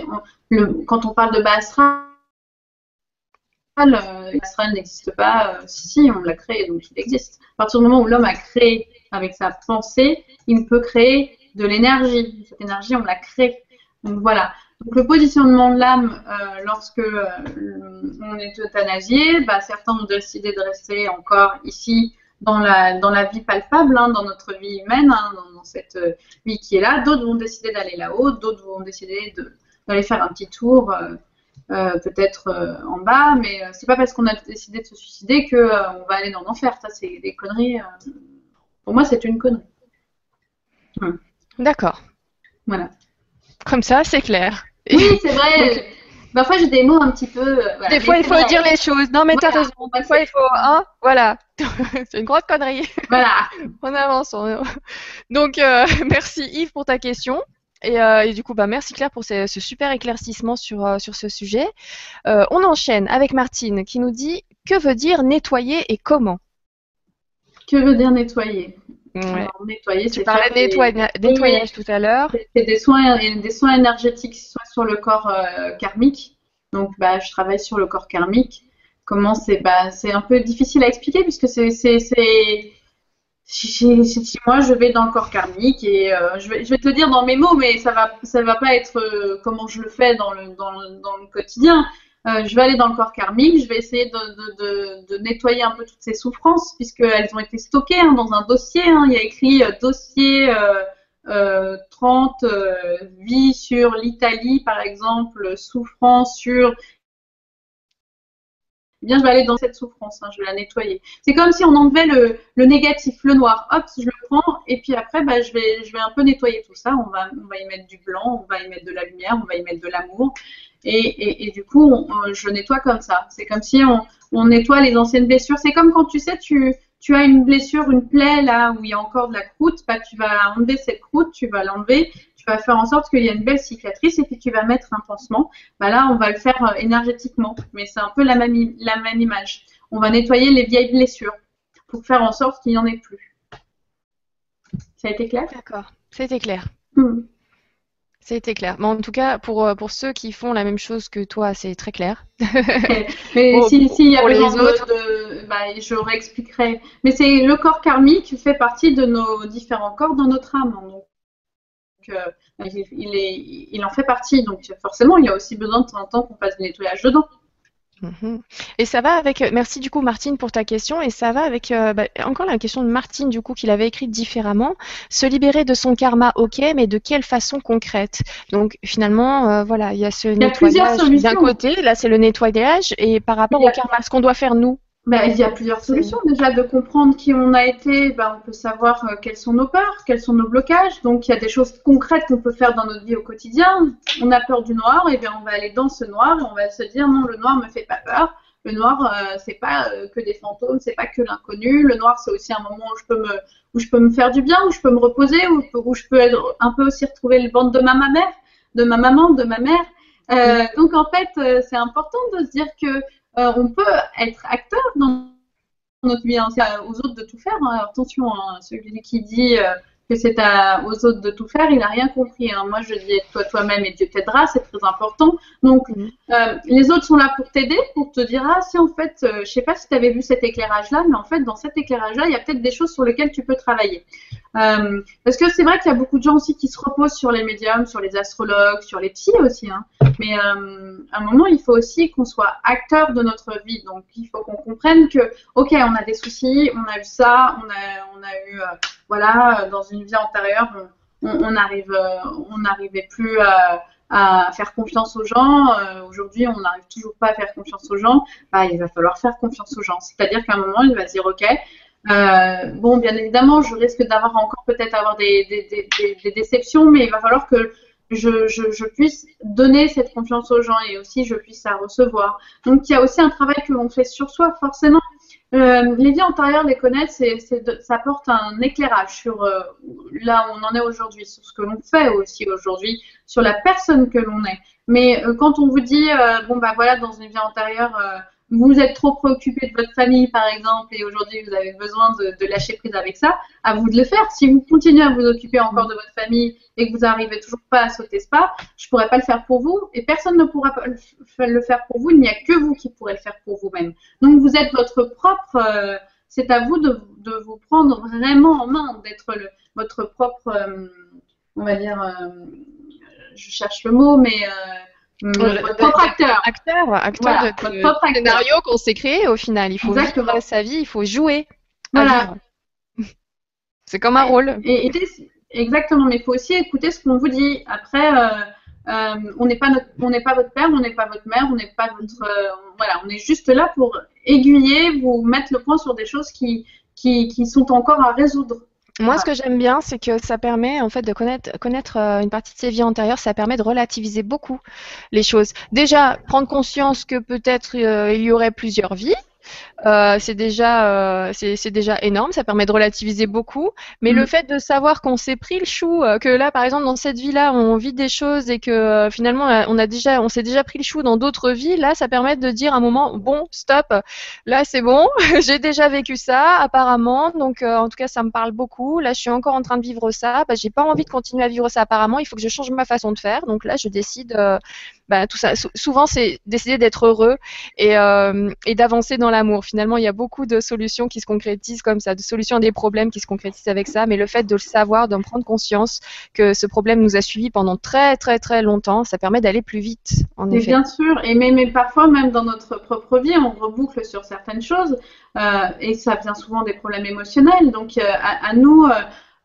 le, quand on parle de Basra, euh, n'existe pas. Euh, si, on l'a créé, donc il existe. À partir du moment où l'homme a créé avec sa pensée, il peut créer de l'énergie. Cette énergie, on l'a créée. Donc voilà. Donc le positionnement de l'âme euh, lorsque on est euthanasié, bah, certains ont décidé de rester encore ici dans la, dans la vie palpable, hein, dans notre vie humaine, hein, dans, cette vie qui est là. D'autres vont décider d'aller là-haut, d'autres vont décider d'aller faire un petit tour euh, peut-être euh, en bas, mais euh, c'est pas parce qu'on a décidé de se suicider que on va aller dans l'enfer. Ça, c'est des conneries. Pour moi, c'est une connerie. D'accord. Voilà. Comme ça, c'est clair. Oui, c'est vrai. [LAUGHS] Parfois, j'ai des mots un petit peu. des fois, il faut dire les choses. Non, mais t'as raison. Des fois, il faut. Hein voilà. [LAUGHS] c'est une grosse connerie. Voilà. [LAUGHS] on avance. Donc, merci Yves pour ta question. Euh, et, du coup, bah, merci Claire pour ce, super éclaircissement sur, euh, sur ce sujet. Euh, on enchaîne avec Martine qui nous dit que veut dire nettoyer et comment? Que veut dire nettoyer? Nettoyer, Tu parlais de nettoyage tout à l'heure. C'est des soins, des soins énergétiques, soit sur le corps karmique. Donc, bah, je travaille sur le corps karmique. Comment c'est bah, C'est un peu difficile à expliquer puisque c'est si, moi je vais dans le corps karmique et euh, je, vais, je, vais, te le dire dans mes mots, mais ça va, ça va pas être euh, comment je le fais dans le, dans le, dans le quotidien. Euh, je vais aller dans le corps karmique, je vais essayer de, de, de, de nettoyer un peu toutes ces souffrances puisqu'elles ont été stockées hein, dans un dossier. Hein. il y a écrit dossier 30 vie sur l'Italie par exemple, souffrance sur bien je vais aller dans cette souffrance, hein, je vais la nettoyer. C'est comme si on enlevait le, le, négatif, le noir, hop, je le prends, et puis après, bah, je, vais, je vais un peu nettoyer tout ça. On va, on va y mettre du blanc, on va y mettre de la lumière, on va y mettre de l'amour. Et, et, du coup, je nettoie comme ça. C'est comme si on, on nettoie les anciennes blessures. C'est comme quand tu sais, tu, tu as une blessure, une plaie là où il y a encore de la croûte, bah, tu vas enlever cette croûte, tu vas l'enlever, tu vas faire en sorte qu'il y ait une belle cicatrice et puis tu vas mettre un pansement. Bah, là, on va le faire euh, énergétiquement, mais c'est un peu la même, la même image. On va nettoyer les vieilles blessures pour faire en sorte qu'il n'y en ait plus. Ça a été clair? D'accord, c'était clair. Hmm. C'était clair. Mais en tout cas, pour, euh, pour ceux qui font la même chose que toi, c'est très clair. [LAUGHS] Mais s'il y a besoin les autres... de, bah, je réexpliquerai. Mais c'est le corps karmique fait partie de nos différents corps dans notre âme. Donc, euh, il, est, il en fait partie. Donc forcément, il y a aussi besoin de temps en temps qu'on fasse du nettoyage dedans. Mhm. Et ça va avec, merci du coup Martine pour ta question, et ça va avec euh, bah, encore la question de Martine du coup qu'il avait écrite différemment, se libérer de son karma, ok, mais de quelle façon concrète? Donc finalement, euh, voilà, il y a ce nettoyage d'un côté, là c'est le nettoyage, et par rapport au karma, ce qu'on doit faire nous? Ben, il y a plusieurs solutions. Déjà, de comprendre qui on a été, ben, on peut savoir euh, quelles sont nos peurs, quels sont nos blocages. Donc, il y a des choses concrètes qu'on peut faire dans notre vie au quotidien. On a peur du noir, et bien on va aller dans ce noir et on va se dire non, le noir me fait pas peur. Le noir, euh, c'est pas euh, que des fantômes, c'est pas que l'inconnu. Le noir, c'est aussi un moment où je peux me, où je peux me faire du bien, où je peux me reposer, où, où je peux être, un peu aussi retrouver le ventre de ma mère, de ma maman, de ma mère. Euh, donc en fait, c'est important de se dire que euh, on peut être acteur dans notre vie. Hein. C'est aux autres de tout faire. Hein. attention, hein, celui qui dit euh, que c'est aux autres de tout faire, il n'a rien compris. Hein. Moi, je dis toi toi-même et Dieu t'aidera, c'est très important. Donc, mhm. euh, les autres sont là pour t'aider, pour te dire ah si en fait, je euh, je sais pas si tu avais vu cet éclairage-là, mais en fait dans cet éclairage-là, il y a peut-être des choses sur lesquelles tu peux travailler. Euh, parce que c'est vrai qu'il y a beaucoup de gens aussi qui se reposent sur les médiums, sur les astrologues, sur les psys aussi. Hein. Mais à un moment, il faut aussi qu'on soit acteur de notre vie. Donc, il faut qu'on comprenne que ok, on a des soucis, on a eu ça, on a, on a eu voilà, dans une vie antérieure, on on n'arrivait plus à, faire confiance aux gens. Euh, aujourd'hui, on n'arrive toujours pas à faire confiance aux gens. Bah, il va falloir faire confiance aux gens. C'est-à-dire qu'à un moment, il va dire, OK, euh, bon, bien évidemment, je risque d'avoir encore peut-être avoir des, des, déceptions, mais il va falloir que je, je, puisse donner cette confiance aux gens et aussi je puisse la recevoir. Donc, il y a aussi un travail que l'on fait sur soi, forcément. Euh, les vies antérieures, les connaître, c'est, ça apporte un éclairage sur euh, là où on en est aujourd'hui, sur ce que l'on fait aussi aujourd'hui, sur la personne que l'on est. Mais euh, quand on vous dit, bon bah voilà, dans une vie antérieure, vous êtes trop préoccupé de votre famille, par exemple, et aujourd'hui vous avez besoin de, lâcher prise avec ça, à vous de le faire. Si vous continuez à vous occuper encore de votre famille et que vous n'arrivez toujours pas à sauter ce pas, je ne pourrais pas le faire pour vous et personne ne pourra le faire pour vous. Il n'y a que vous qui pourrez le faire pour vous-même. Donc vous êtes votre propre. Euh, c'est à vous de, vous prendre vraiment en main, d'être votre propre, euh, on va dire, euh, je cherche le mot, mais votre propre acteur. Acteur, acteur de, propre scénario qu'on s'est créé au final. Il faut vivre sa vie, il faut jouer. Voilà. [LAUGHS] C'est comme un rôle. Et, exactement, mais il faut aussi écouter ce qu'on vous dit. Après, euh, euh, on n'est pas on n'est pas votre père, on n'est pas votre mère, on n'est pas votre, euh, voilà, on est juste là pour aiguiller, vous mettre le point sur des choses qui, qui, qui sont encore à résoudre. Moi, ce que j'aime bien, c'est que ça permet en fait de connaître, connaître euh, une partie de ses vies antérieures. Ça permet de relativiser beaucoup les choses. Déjà, prendre conscience que peut-être euh, il y aurait plusieurs vies. Euh, c'est déjà, euh, c'est déjà énorme, ça permet de relativiser beaucoup. Mais le mm. fait de savoir qu'on s'est pris le chou, euh, que là, par exemple, dans cette vie-là, on vit des choses et que finalement, on a déjà, on s'est déjà pris le chou dans d'autres vies, là, ça permet de dire à un moment, bon, stop, là, c'est bon, [LAUGHS] j'ai déjà vécu ça, apparemment, donc en tout cas, ça me parle beaucoup. Là, je suis encore en train de vivre ça, bah, j'ai pas envie de continuer à vivre ça apparemment, il faut que je change ma façon de faire. Donc là, je décide, bah, tout ça. souvent, c'est décider d'être heureux et, et d'avancer dans l'amour finalement, il y a beaucoup de solutions qui se concrétisent comme ça, de solutions à des problèmes qui se concrétisent avec ça. Mais le fait de le savoir, d'en prendre conscience que ce problème nous a suivis pendant très très très longtemps, ça permet d'aller plus vite. En effet. Bien sûr, et mais, parfois même dans notre propre vie, on reboucle sur certaines choses euh, et ça vient souvent des problèmes émotionnels. Donc euh, à, nous.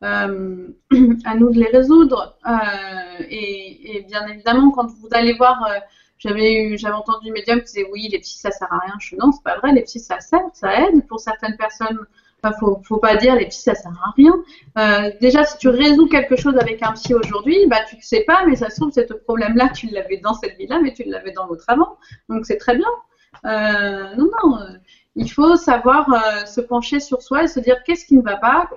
Euh, [CLEARS THROAT] à nous de les résoudre. Et, et, bien évidemment, quand vous allez voir j'avais eu, j'avais entendu médium qui disait oui, les psys ça sert à rien. Je suis non, c'est pas vrai, les psys ça sert, ça aide pour certaines personnes. Enfin, faut, faut pas dire les psys ça sert à rien. Euh, déjà, si tu résous quelque chose avec un psy aujourd'hui, bah tu ne sais pas, mais ça se trouve ce problème-là tu l'avais dans cette vie-là, mais tu l'avais dans l'autre avant. Donc c'est très bien. Euh, non, non, euh, il faut savoir euh, se pencher sur soi et se dire qu'est-ce qui ne va pas,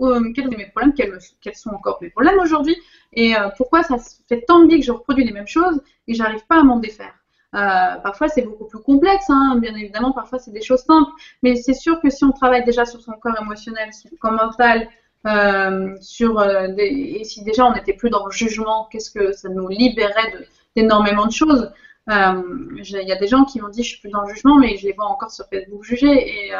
euh, quels sont mes problèmes, quels, sont encore mes problèmes aujourd'hui, et euh, pourquoi ça fait tant de vie que je reproduis les mêmes choses et j'arrive pas à m'en défaire. Euh, parfois c'est beaucoup plus complexe, hein, bien évidemment, parfois c'est des choses simples, mais c'est sûr que si on travaille déjà sur son corps émotionnel, son corps mental, sur et si déjà on n'était plus dans le jugement, qu'est-ce que ça nous libérait d'énormément de, choses. Il y a des gens qui m'ont dit je suis plus dans le jugement, mais je les vois encore sur Facebook juger et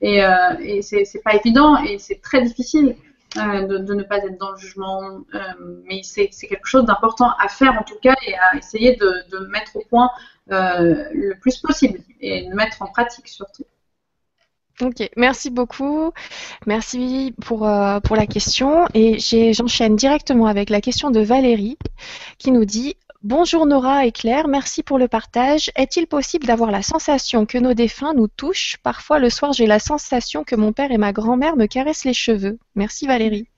et, euh, et c'est pas évident et c'est très difficile euh, de, ne pas être dans le jugement. Euh, mais c'est quelque chose d'important à faire en tout cas et à essayer de, mettre au point le plus possible et de mettre en pratique surtout. Ok, merci beaucoup. Merci pour, pour la question. Et j'enchaîne directement avec la question de Valérie qui nous dit Bonjour Nora et Claire, merci pour le partage. Est-il possible d'avoir la sensation que nos défunts nous touchent? Parfois le soir, j'ai la sensation que mon père et ma grand-mère me caressent les cheveux. Merci Valérie.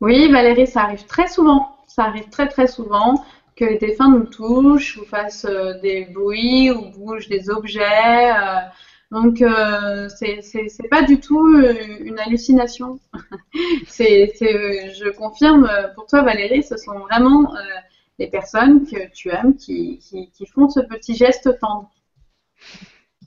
Oui, Valérie, ça arrive très souvent. Ça arrive très très souvent que les défunts nous touchent ou fassent euh, des bruits ou bougent des objets. Euh, donc, euh, c'est pas du tout euh, une hallucination. [LAUGHS] c'est, je confirme pour toi, Valérie, ce sont vraiment les personnes que tu aimes qui, font ce petit geste tendre.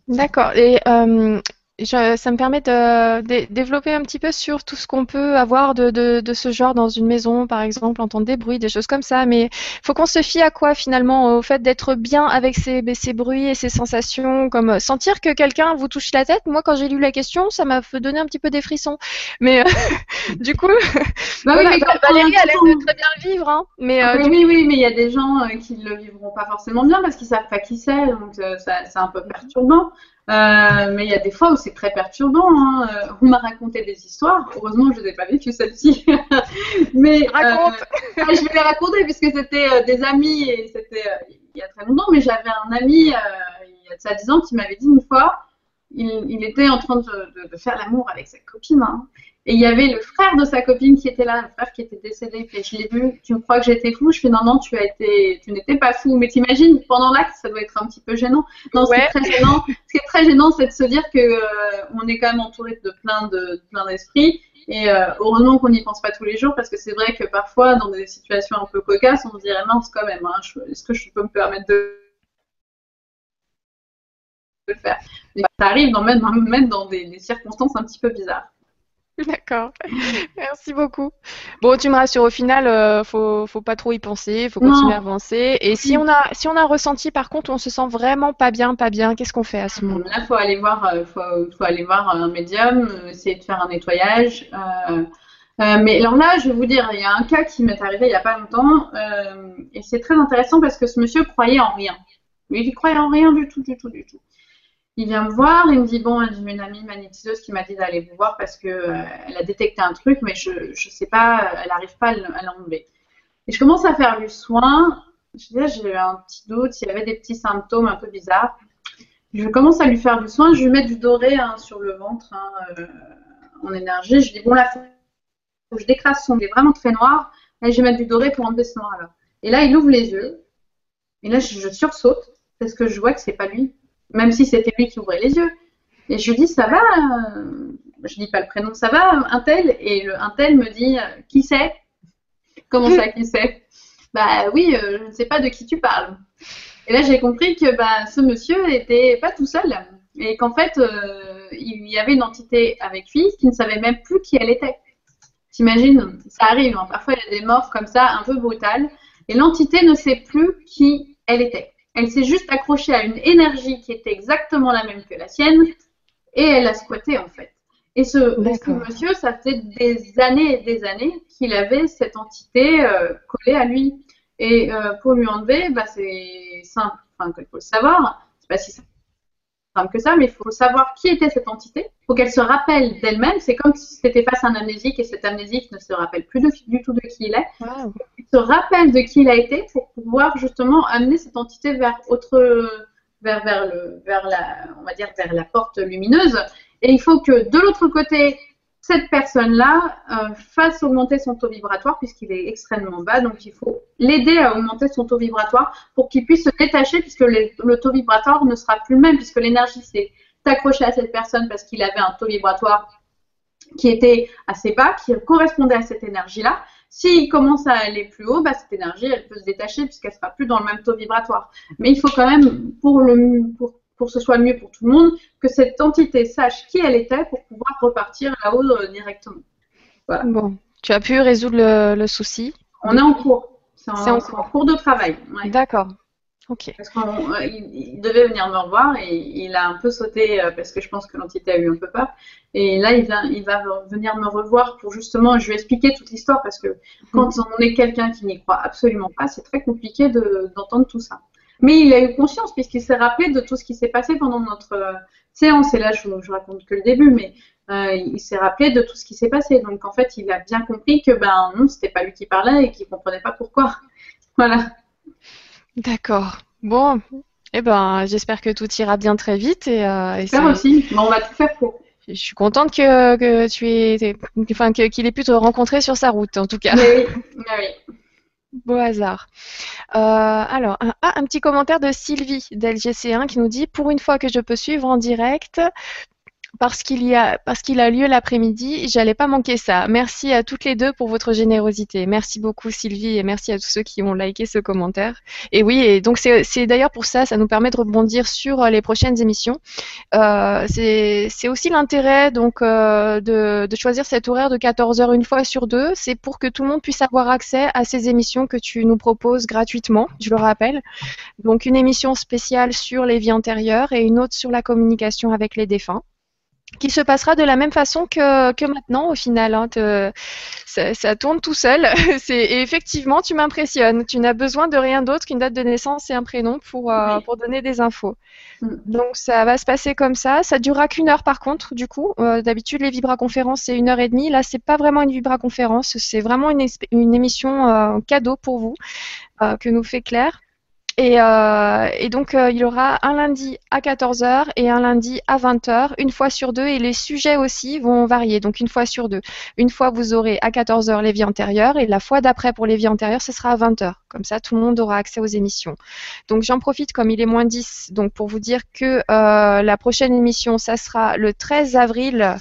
D'accord. Euh, ça me permet de, développer un petit peu sur tout ce qu'on peut avoir de, de, ce genre dans une maison, par exemple, entendre des bruits, des choses comme ça. Mais il faut qu'on se fie à quoi finalement Au fait d'être bien avec ces, ces, bruits et ces sensations, comme sentir que quelqu'un vous touche la tête? Moi, quand j'ai lu la question, ça m'a donner un petit peu des frissons. Mais euh, [LAUGHS] du coup, bah oui, [LAUGHS] Valérie a l'air de très bien le vivre. Hein. Mais, euh, oui, oui, mais il y a des gens euh, qui ne le vivront pas forcément bien parce qu'ils savent pas qui c'est, donc c'est un peu perturbant. Euh, mais il y a des fois où c'est très perturbant. Hein. Euh, on m'a raconté des histoires. Heureusement, je n'ai pas vécu celle-ci. [LAUGHS] mais Raconte. Euh, [LAUGHS] je vais les raconter puisque c'était des amis et c'était il y a très longtemps. Mais j'avais un ami il y a ça 10 ans qui m'avait dit une fois, il, il était en train de, de, faire l'amour avec sa copine. Hein. Et il y avait le frère de sa copine qui était là, le frère qui était décédé. Puis je l'ai vu, tu me crois que j'étais fou? Je fais non, non, tu as été, tu n'étais pas fou. Mais t'imagines, pendant l'acte, ça doit être un petit peu gênant. Non, ce qui est très gênant, ce qui est très gênant, c'est de se dire que euh, on est quand même entouré de plein de plein d'esprits. Et euh, heureusement qu'on n'y pense pas tous les jours, parce que c'est vrai que parfois, dans des situations un peu cocasses, on se dirait mince quand même. Hein, Est-ce que je peux me permettre de le faire? Ça arrive dans, même, même dans des circonstances un petit peu bizarres. [LAUGHS] D'accord. Merci beaucoup. Bon, tu me rassures, au final, euh, faut, faut pas trop y penser, faut continuer à avancer. Et si on a, si on a ressenti, par contre, on se sent vraiment pas bien, pas bien, qu'est-ce qu'on fait à ce moment-là? Là, faut aller voir, euh, faut, faut, aller voir un médium, euh, essayer de faire un nettoyage. mais alors là, je vais vous dire, il y a un cas qui m'est arrivé il y a pas longtemps, et c'est très intéressant parce que ce monsieur croyait en rien. Lui, il croyait en rien du tout, du tout, du tout. Il vient me voir, il me dit bon, j'ai une amie magnétiseuse qui m'a dit d'aller vous voir parce que euh, elle a détecté un truc, mais je ne sais pas, elle n'arrive pas à l'enlever. Et je commence à faire le soin. j'ai eu un petit doute, il y avait des petits symptômes un peu bizarres. Je commence à lui faire du soin, je lui mets du doré hein, sur le ventre hein, euh, en énergie. Je dis bon là, faut que je décrasse son nez vraiment très noir. Et je vais mettre du doré pour enlever ce noir-là. Et là, il ouvre les yeux. Et là, je, sursaute parce que je vois que c'est pas lui. Même si c'était lui qui ouvrait les yeux. Et je lui dis, ça va euh, Je dis pas le prénom, ça va, un tel Et le un tel me dit, euh, qui c'est? Comment ça, qui c'est? Bah oui, euh, je ne sais pas de qui tu parles. Et là, j'ai compris que bah, ce monsieur n'était pas tout seul et qu'en fait, il y avait une entité avec lui qui ne savait même plus qui elle était. T'imagines? Ça arrive, hein. parfois il y a des morts comme ça, un peu brutales, et l'entité ne sait plus qui elle était. Elle s'est juste accrochée à une énergie qui était exactement la même que la sienne, et elle a squatté en fait. Et ce, monsieur, ça fait des années et des années qu'il avait cette entité euh, collée à lui. Et euh, pour lui enlever, bah, c'est simple, enfin, il faut le savoir. C'est pas si simple que ça, mais il faut savoir qui était cette entité. Il faut qu'elle se rappelle d'elle-même. C'est comme si c'était face à un amnésique et cet amnésique ne se rappelle plus du tout de qui il est. Il se rappelle de qui il a été pour pouvoir justement amener cette entité vers autre, vers, vers le, vers la, on va dire vers la porte lumineuse. Et il faut que de l'autre côté, cette personne-là euh, fasse augmenter son taux vibratoire puisqu'il est extrêmement bas. Donc, il faut l'aider à augmenter son taux vibratoire pour qu'il puisse se détacher puisque le, taux vibratoire ne sera plus le même puisque l'énergie s'est accrochée à cette personne parce qu'il avait un taux vibratoire qui était assez bas, qui correspondait à cette énergie-là. S'il commence à aller plus haut, bah, cette énergie, elle peut se détacher puisqu'elle sera plus dans le même taux vibratoire. Mais il faut quand même, pour, le, pour pour que ce soit mieux pour tout le monde, que cette entité sache qui elle était pour pouvoir repartir là-haut euh, directement. Bon, tu as pu résoudre le, souci On est en cours. C'est en, cours. de travail. D'accord. Ok. Parce qu'il euh, devait venir me revoir et il a un peu sauté euh, parce que je pense que l'entité a eu un peu peur. Et là, il va, il va venir me revoir pour justement, je lui expliquer toute l'histoire parce que quand mhm. on est quelqu'un qui n'y croit absolument pas, c'est très compliqué d'entendre tout ça. Mais il a eu conscience puisqu'il s'est rappelé de tout ce qui s'est passé pendant notre euh, séance. Et là, je, je raconte que le début, mais euh, il s'est rappelé de tout ce qui s'est passé. Donc en fait, il a bien compris que ben non, c'était pas lui qui parlait et qu'il comprenait pas pourquoi. [LAUGHS] Voilà. D'accord. Bon, eh ben, j'espère que tout ira bien très vite et. Euh, j'espère aussi. Bon, on va tout faire pour. Je suis contente que, que tu aies, enfin, qu'il ait pu te rencontrer sur sa route, en tout cas. Oui, [LAUGHS] oui. Beau hasard. Euh, alors, un, ah, un petit commentaire de Sylvie d'LGC1 qui nous dit Pour une fois que je peux suivre en direct, parce qu'il a lieu l'après-midi, j'allais pas manquer ça. Merci à toutes les deux pour votre générosité. Merci beaucoup Sylvie et merci à tous ceux qui ont liké ce commentaire. Et oui, et donc c'est d'ailleurs pour ça, ça nous permet de rebondir sur euh, les prochaines émissions. Euh, c'est aussi l'intérêt donc euh, de, de, choisir cet horaire de 14 heures une fois sur deux. C'est pour que tout le monde puisse avoir accès à ces émissions que tu nous proposes gratuitement. Je le rappelle. Donc une émission spéciale sur les vies antérieures et une autre sur la communication avec les défunts qui se passera de la même façon que, que maintenant au final. Hein, ça, tourne tout seul. [LAUGHS] et effectivement, tu m'impressionnes. Tu n'as besoin de rien d'autre qu'une date de naissance et un prénom pour, euh, pour donner des infos. Mm. Donc ça va se passer comme ça. Ça durera qu'une heure par contre, du coup. Euh, d'habitude, les vibraconférences, c'est une heure et demie. Là, c'est pas vraiment une vibraconférence. C'est vraiment une, une émission euh, cadeau pour vous que nous fait Claire. Euh, et, donc, euh, il y aura un lundi à 14h et un lundi à 20h, une fois sur deux. Et les sujets aussi vont varier, donc une fois sur deux. Une fois, vous aurez à 14h les vies antérieures et la fois d'après pour les vies antérieures, ce sera à 20h. Comme ça, tout le monde aura accès aux émissions. Donc, j'en profite comme il est moins 10, donc pour vous dire que euh, la prochaine émission, ça sera le 13 avril.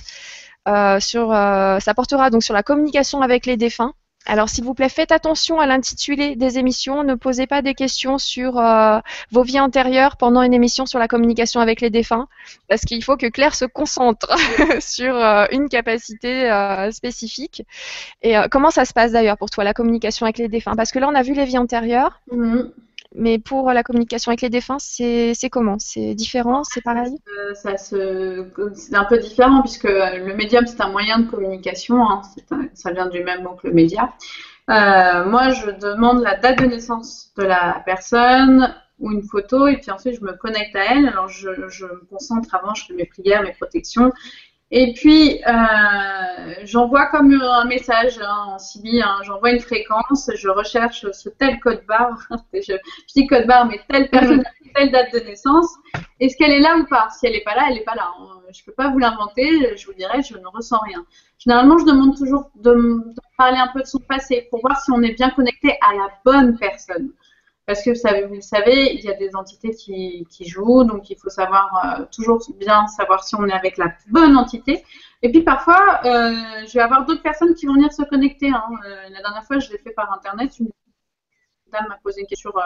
ça portera donc sur la communication avec les défunts. Alors, s'il vous plaît, faites attention à l'intitulé des émissions. Ne posez pas des questions sur euh, vos vies antérieures pendant une émission sur la communication avec les défunts, parce qu'il faut que Claire se concentre [LAUGHS] sur euh, une capacité euh, spécifique. Et comment ça se passe d'ailleurs pour toi, la communication avec les défunts? Parce que là, on a vu les vies antérieures. Mm-hmm. Mais pour la communication avec les défunts, c'est comment? C'est différent? C'est pareil? ça, C'est un peu différent puisque le médium, c'est un moyen de communication. Hein. ça vient du même mot que le média. Euh, moi, je demande la date de naissance de la personne ou une photo et puis ensuite je me connecte à elle. Alors je, je me concentre avant, je fais mes prières, mes protections et puis, euh, j'envoie comme un message hein, en CB, hein, j'envoie une fréquence, je recherche ce tel code barre, [LAUGHS] je, dis code barre, mais telle personne telle date de naissance. Est-ce qu'elle est là ou pas? Si elle n'est pas là, elle n'est pas là. Je ne peux pas vous l'inventer. Je vous dirai, je ne ressens rien. Généralement, je demande toujours de, de, parler un peu de son passé pour voir si on est bien connecté à la bonne personne. Parce que vous, le savez, il y a des entités qui, jouent, donc il faut savoir euh, toujours bien savoir si on est avec la bonne entité. Et puis parfois, euh, je vais avoir d'autres personnes qui vont venir se connecter. Hein. Euh, la dernière fois, je l'ai fait par internet. Une dame m'a posé une question sur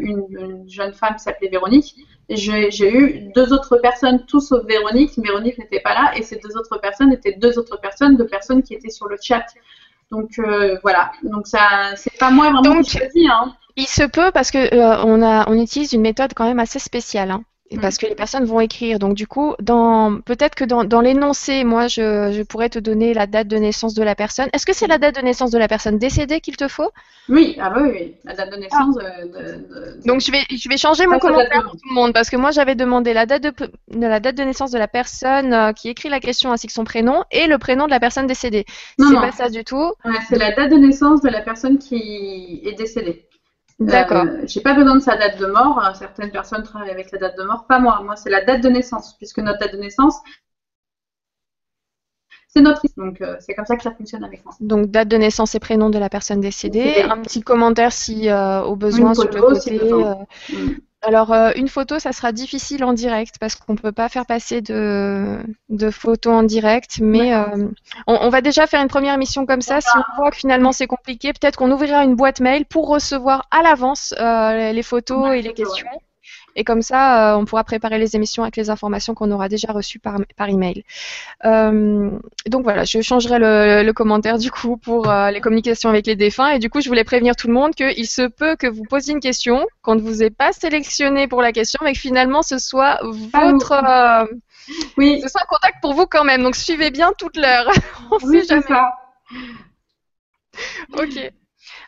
une, jeune femme qui s'appelait Véronique. J'ai eu deux autres personnes, tout sauf Véronique. Véronique n'était pas là, et ces deux autres personnes étaient deux autres personnes, deux personnes qui étaient sur le chat. Donc voilà. Donc ça, c'est pas moi vraiment qui choisis. Hein. Il se peut parce que euh, on, a, on utilise une méthode quand même assez spéciale. Hein, mm. Parce que les personnes vont écrire. Donc du coup, dans peut-être que dans, dans l'énoncé, moi, je, je, pourrais te donner la date de naissance de la personne. Est-ce que c'est la date de naissance de la personne décédée qu'il te faut? Oui, ah bah oui, oui, la date de naissance. Ah. De, Donc je vais, je vais changer mon commentaire pour tout le monde parce que moi j'avais demandé la date de, de, la date de naissance de la personne euh, qui écrit la question ainsi que son prénom et le prénom de la personne décédée. C'est pas ça du tout. Ouais, c'est la date de naissance de la personne qui est décédée. D'accord. Euh, j'ai pas besoin de sa date de mort. Euh, certaines personnes travaillent avec la date de mort, pas moi. Moi, c'est la date de naissance, puisque notre date de naissance, c'est notre donc euh, c'est comme ça que ça fonctionne avec moi. Donc date de naissance et prénom de la personne décédée. Un petit commentaire si au besoin sur le côté. Mm. Alors, euh, une photo, ça sera difficile en direct parce qu'on ne peut pas faire passer de, de photos en direct. Mais euh, on, va déjà faire une première émission comme ça. Si on voit que finalement c'est compliqué, peut-être qu'on ouvrira une boîte mail pour recevoir à l'avance euh, les photos et les questions. Et comme ça, euh, on pourra préparer les émissions avec les informations qu'on aura déjà reçues par, par email. Euh, donc voilà, je changerai le, commentaire du coup pour euh, les communications avec les défunts. Et du coup, je voulais prévenir tout le monde qu'il se peut que vous posiez une question, qu'on ne vous ait pas sélectionné pour la question, mais que finalement ce soit votre. oui. Ce soit un contact pour vous quand même. Donc suivez bien toute l'heure. [LAUGHS] on oui, sait jamais. Ça. ok.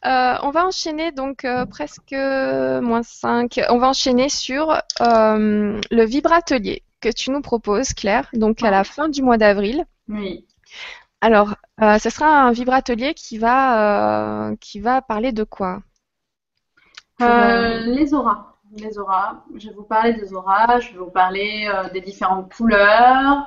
Euh, on va enchaîner donc euh, presque moins 5. On va enchaîner sur euh, le vibratelier que tu nous proposes, Claire, donc à la fin du mois d'avril. Oui. Alors, ce sera un vibratelier qui va, qui va parler de quoi? Les auras. Les auras. Je vais vous parler des auras, je vais vous parler des différentes couleurs.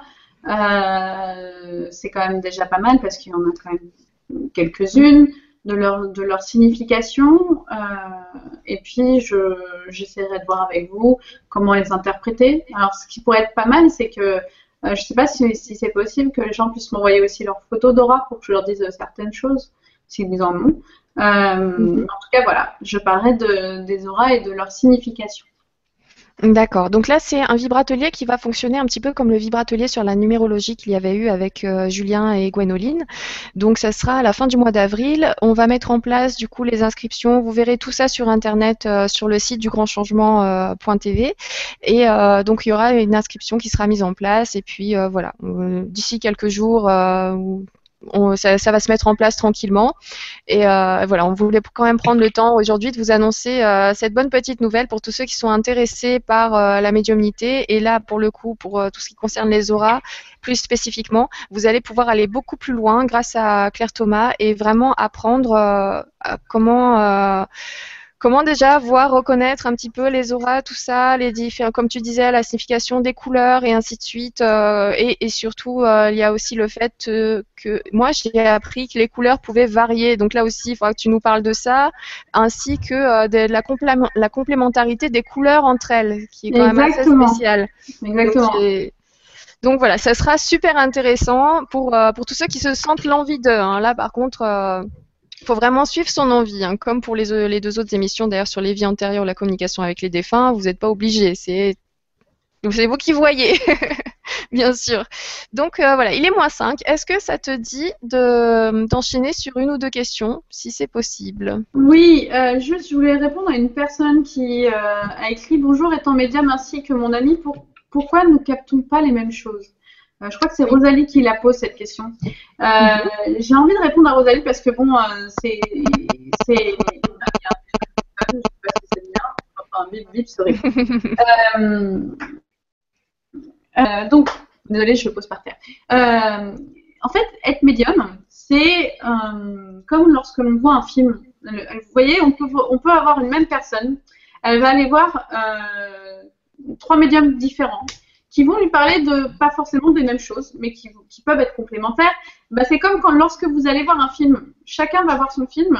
c'est quand même déjà pas mal parce qu'il y en a quand même quelques-unes de leur, de leur signification. Euh, et puis, j'essaierai de voir avec vous comment les interpréter. Alors, ce qui pourrait être pas mal, c'est que euh, je ne sais pas si, si c'est possible que les gens puissent m'envoyer aussi leurs photos d'aura pour que je leur dise certaines choses, s'ils en ont. Euh, mm-hmm. En tout cas, voilà, je parlerai de, des auras et de leur signification. D'accord. Donc là, c'est un vibratelier qui va fonctionner un petit peu comme le vibratelier sur la numérologie qu'il y avait eu avec euh, Julien et Gwénoline. Donc ça sera à la fin du mois d'avril. On va mettre en place du coup les inscriptions. Vous verrez tout ça sur internet euh, sur le site du grand changement.tv. et euh, donc il y aura une inscription qui sera mise en place. Et puis voilà, d'ici quelques jours ça, va se mettre en place tranquillement. Et euh, voilà, on voulait quand même prendre le temps aujourd'hui de vous annoncer euh, cette bonne petite nouvelle pour tous ceux qui sont intéressés par euh, la médiumnité. Et là, pour le coup, pour tout ce qui concerne les auras, plus spécifiquement, vous allez pouvoir aller beaucoup plus loin grâce à Claire Thomas et vraiment apprendre comment Comment déjà voir, reconnaître un petit peu les auras, tout ça, les différents, comme tu disais, la signification des couleurs et ainsi de suite. Euh, et, surtout, euh, il y a aussi le fait euh, que moi, j'ai appris que les couleurs pouvaient varier. Donc là aussi, il faudra que tu nous parles de ça, ainsi que de la, la, complémentarité des couleurs entre elles, qui est quand même assez spéciale. Exactement. Donc, voilà, ça sera super intéressant pour, pour tous ceux qui se sentent l'envie d'eux. Hein. Là, par contre, faut vraiment suivre son envie, hein. comme pour les, les, deux autres émissions, d'ailleurs sur les vies antérieures, la communication avec les défunts, vous n'êtes pas obligé, c'est vous qui voyez, [LAUGHS] bien sûr. Donc euh, voilà, il est moins 5. Est-ce que ça te dit d'enchaîner sur une ou deux questions, si c'est possible? Oui, euh, juste je voulais répondre à une personne qui euh, a écrit Bonjour étant médium ainsi que mon ami, pour, pourquoi ne captons pas les mêmes choses? Euh, je crois que c'est Rosalie qui la pose cette question. Euh, mhm. J'ai envie de répondre à Rosalie parce que bon, euh, c'est. Je sais pas si c'est bien. Enfin, bip bip, sorry. [LAUGHS] donc, désolée, je le pose par terre. en fait, être médium, c'est comme lorsque l'on voit un film. Vous voyez, on peut, on peut avoir une même personne elle va aller voir trois médiums différents qui vont lui parler de pas forcément des mêmes choses, mais qui, peuvent être complémentaires. Bah, c'est comme quand lorsque vous allez voir un film, chacun va voir son film.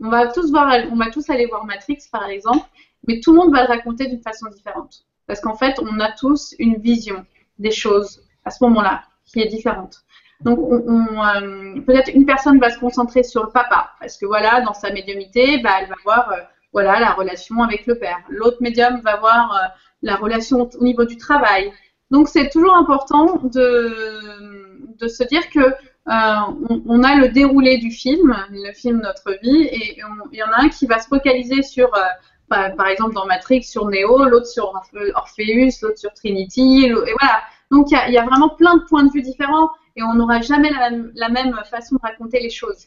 On va tous voir, on va tous aller voir Matrix par exemple, mais tout le monde va le raconter d'une façon différente, parce qu'en fait, on a tous une vision des choses à ce moment-là qui est différente. Donc, on, euh, peut-être une personne va se concentrer sur le papa, parce que voilà, dans sa médiumité, bah, elle va voir euh, voilà la relation avec le père. L'autre médium va voir euh, la relation au niveau du travail. Donc c'est toujours important de, se dire que euh, on, a le déroulé du film, le film Notre vie, et il y en a un qui va se focaliser sur, euh, par, exemple dans Matrix, sur Neo, l'autre sur Orpheus, l'autre sur Trinity, et voilà. Donc il y, a, vraiment plein de points de vue différents et on n'aura jamais la, la, même façon de raconter les choses.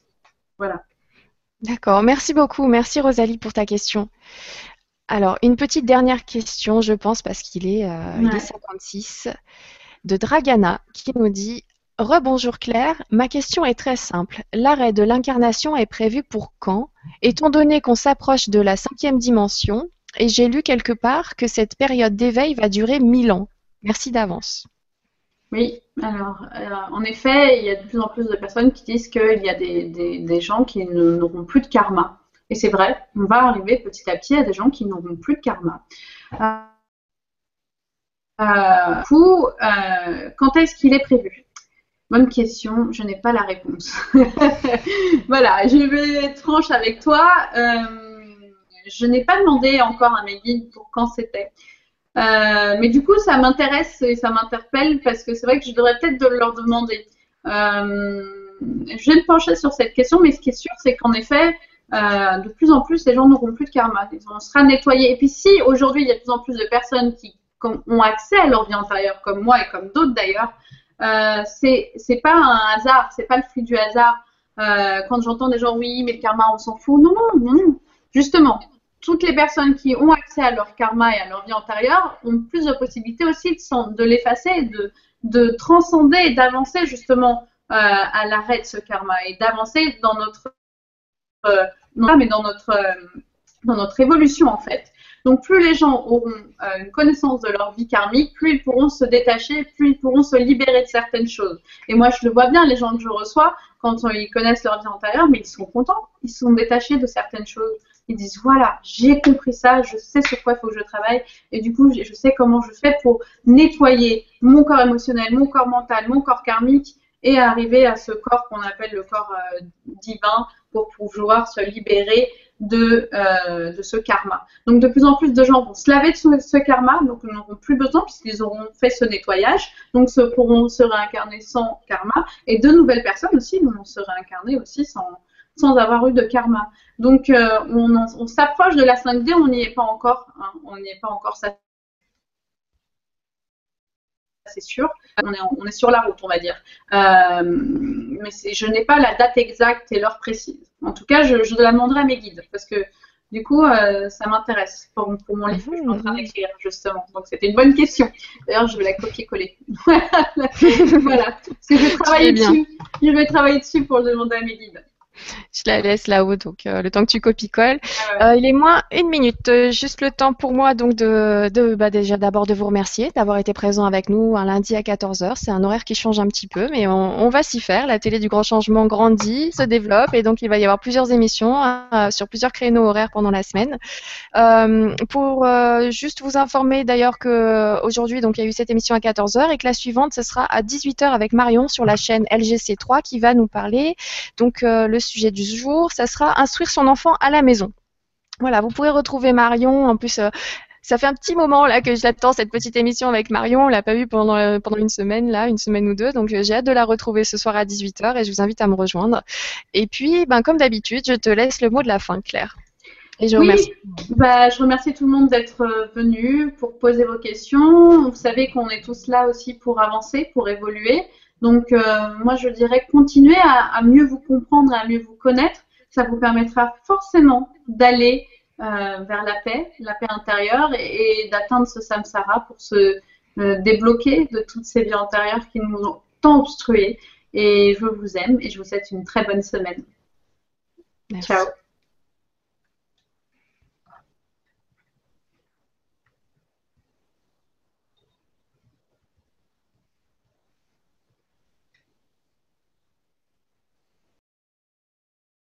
Voilà. D'accord, merci beaucoup. Merci Rosalie pour ta question. Alors, une petite dernière question, je pense, parce qu'il est, euh, 56, de Dragana, qui nous dit Rebonjour Claire, ma question est très simple. L'arrêt de l'incarnation est prévu pour quand? Étant donné qu'on s'approche de la cinquième dimension, et j'ai lu quelque part que cette période d'éveil va durer mille ans. Merci d'avance. Oui, alors euh, en effet, il y a de plus en plus de personnes qui disent qu'il y a des gens qui n'auront plus de karma. Et c'est vrai, on va arriver petit à petit à des gens qui n'auront plus de karma. Euh, coup, euh, quand est-ce qu'il est prévu? Bonne question, je n'ai pas la réponse. [LAUGHS] voilà, je vais être franche avec toi. Euh, je n'ai pas demandé encore à mes guides pour quand c'était. Euh, mais du coup, ça m'intéresse et ça m'interpelle parce que c'est vrai que je devrais peut-être de leur demander. je vais me pencher sur cette question, mais ce qui est sûr, c'est qu'en effet, euh, de plus en plus, les gens n'auront plus de karma. On sera nettoyé. Et puis si aujourd'hui, il y a de plus en plus de personnes qui ont accès à leur vie antérieure, comme moi et comme d'autres d'ailleurs, euh, c'est pas un hasard, c'est pas le fruit du hasard. Euh, quand j'entends des gens, oui, mais le karma, on s'en fout. Non, non, non. Justement, toutes les personnes qui ont accès à leur karma et à leur vie antérieure ont plus de possibilités aussi de, de l'effacer, de, de transcender et d'avancer justement euh, à l'arrêt de ce karma et d'avancer dans notre euh, mais dans notre, euh, dans notre évolution en fait. Donc plus les gens auront euh, une connaissance de leur vie karmique, plus ils pourront se détacher, plus ils pourront se libérer de certaines choses. Et moi je le vois bien, les gens que je reçois, quand ils connaissent leur vie antérieure, mais ils sont contents, ils sont détachés de certaines choses. Ils disent voilà, j'ai compris ça, je sais sur quoi il faut que je travaille, et du coup je sais comment je fais pour nettoyer mon corps émotionnel, mon corps mental, mon corps karmique, et arriver à ce corps qu'on appelle le corps divin, pour pouvoir se libérer de, euh, de ce karma. Donc de plus en plus de gens vont se laver de ce, karma, donc ils n'auront plus besoin puisqu'ils auront fait ce nettoyage, donc se pourront se réincarner sans karma, et de nouvelles personnes aussi vont se réincarner aussi sans, sans avoir eu de karma. Donc euh, on, s'approche de la 5D, on n'y est pas encore, hein, on n'y est pas encore, c'est sûr. On est, on est, sur la route, on va dire. Euh, mais je n'ai pas la date exacte et l'heure précise. En tout cas, je, je, la demanderai à mes guides parce que du coup, euh, ça m'intéresse pour, pour, mon livre que je suis en train mhm. d'écrire, justement. Donc, c'était une bonne question. D'ailleurs, je vais la copier-coller. [LAUGHS] voilà. Parce que je [LAUGHS] travaille dessus. Je vais travailler dessus pour le demander à mes guides je la laisse là-haut, donc euh, le temps que tu copies-colles. Ah euh, il est moins une minute, euh, juste le temps pour moi donc de, de bah, déjà d'abord de vous remercier d'avoir été présent avec nous un lundi à 14h. C'est un horaire qui change un petit peu, mais on, on va s'y faire. La télé du grand changement grandit, se développe, et donc il va y avoir plusieurs émissions sur plusieurs créneaux horaires pendant la semaine. pour juste vous informer d'ailleurs que aujourd'hui donc il y a eu cette émission à 14h et que la suivante ce sera à 18h avec Marion sur la chaîne LGC3 qui va nous parler donc le sujet du jour, ça sera instruire son enfant à la maison. Voilà, vous pourrez retrouver Marion. En plus, euh, ça fait un petit moment là que j'attends cette petite émission avec Marion. On l'a pas vue pendant euh, pendant une semaine là, une semaine ou deux. Donc euh, j'ai hâte de la retrouver ce soir à 18h et je vous invite à me rejoindre. Et puis, ben comme d'habitude, je te laisse le mot de la fin, Claire. Et je remercie. Bah, je remercie tout le monde d'être venu pour poser vos questions. Vous savez qu'on est tous là aussi pour avancer, pour évoluer. Donc, euh, moi, je dirais continuez à, mieux vous comprendre et à mieux vous connaître. Ça vous permettra forcément d'aller euh, vers la paix, la paix intérieure et, d'atteindre ce samsara pour se euh, débloquer de toutes ces vies antérieures qui nous ont tant obstrué. Et je vous aime et je vous souhaite une très bonne semaine. Ciao.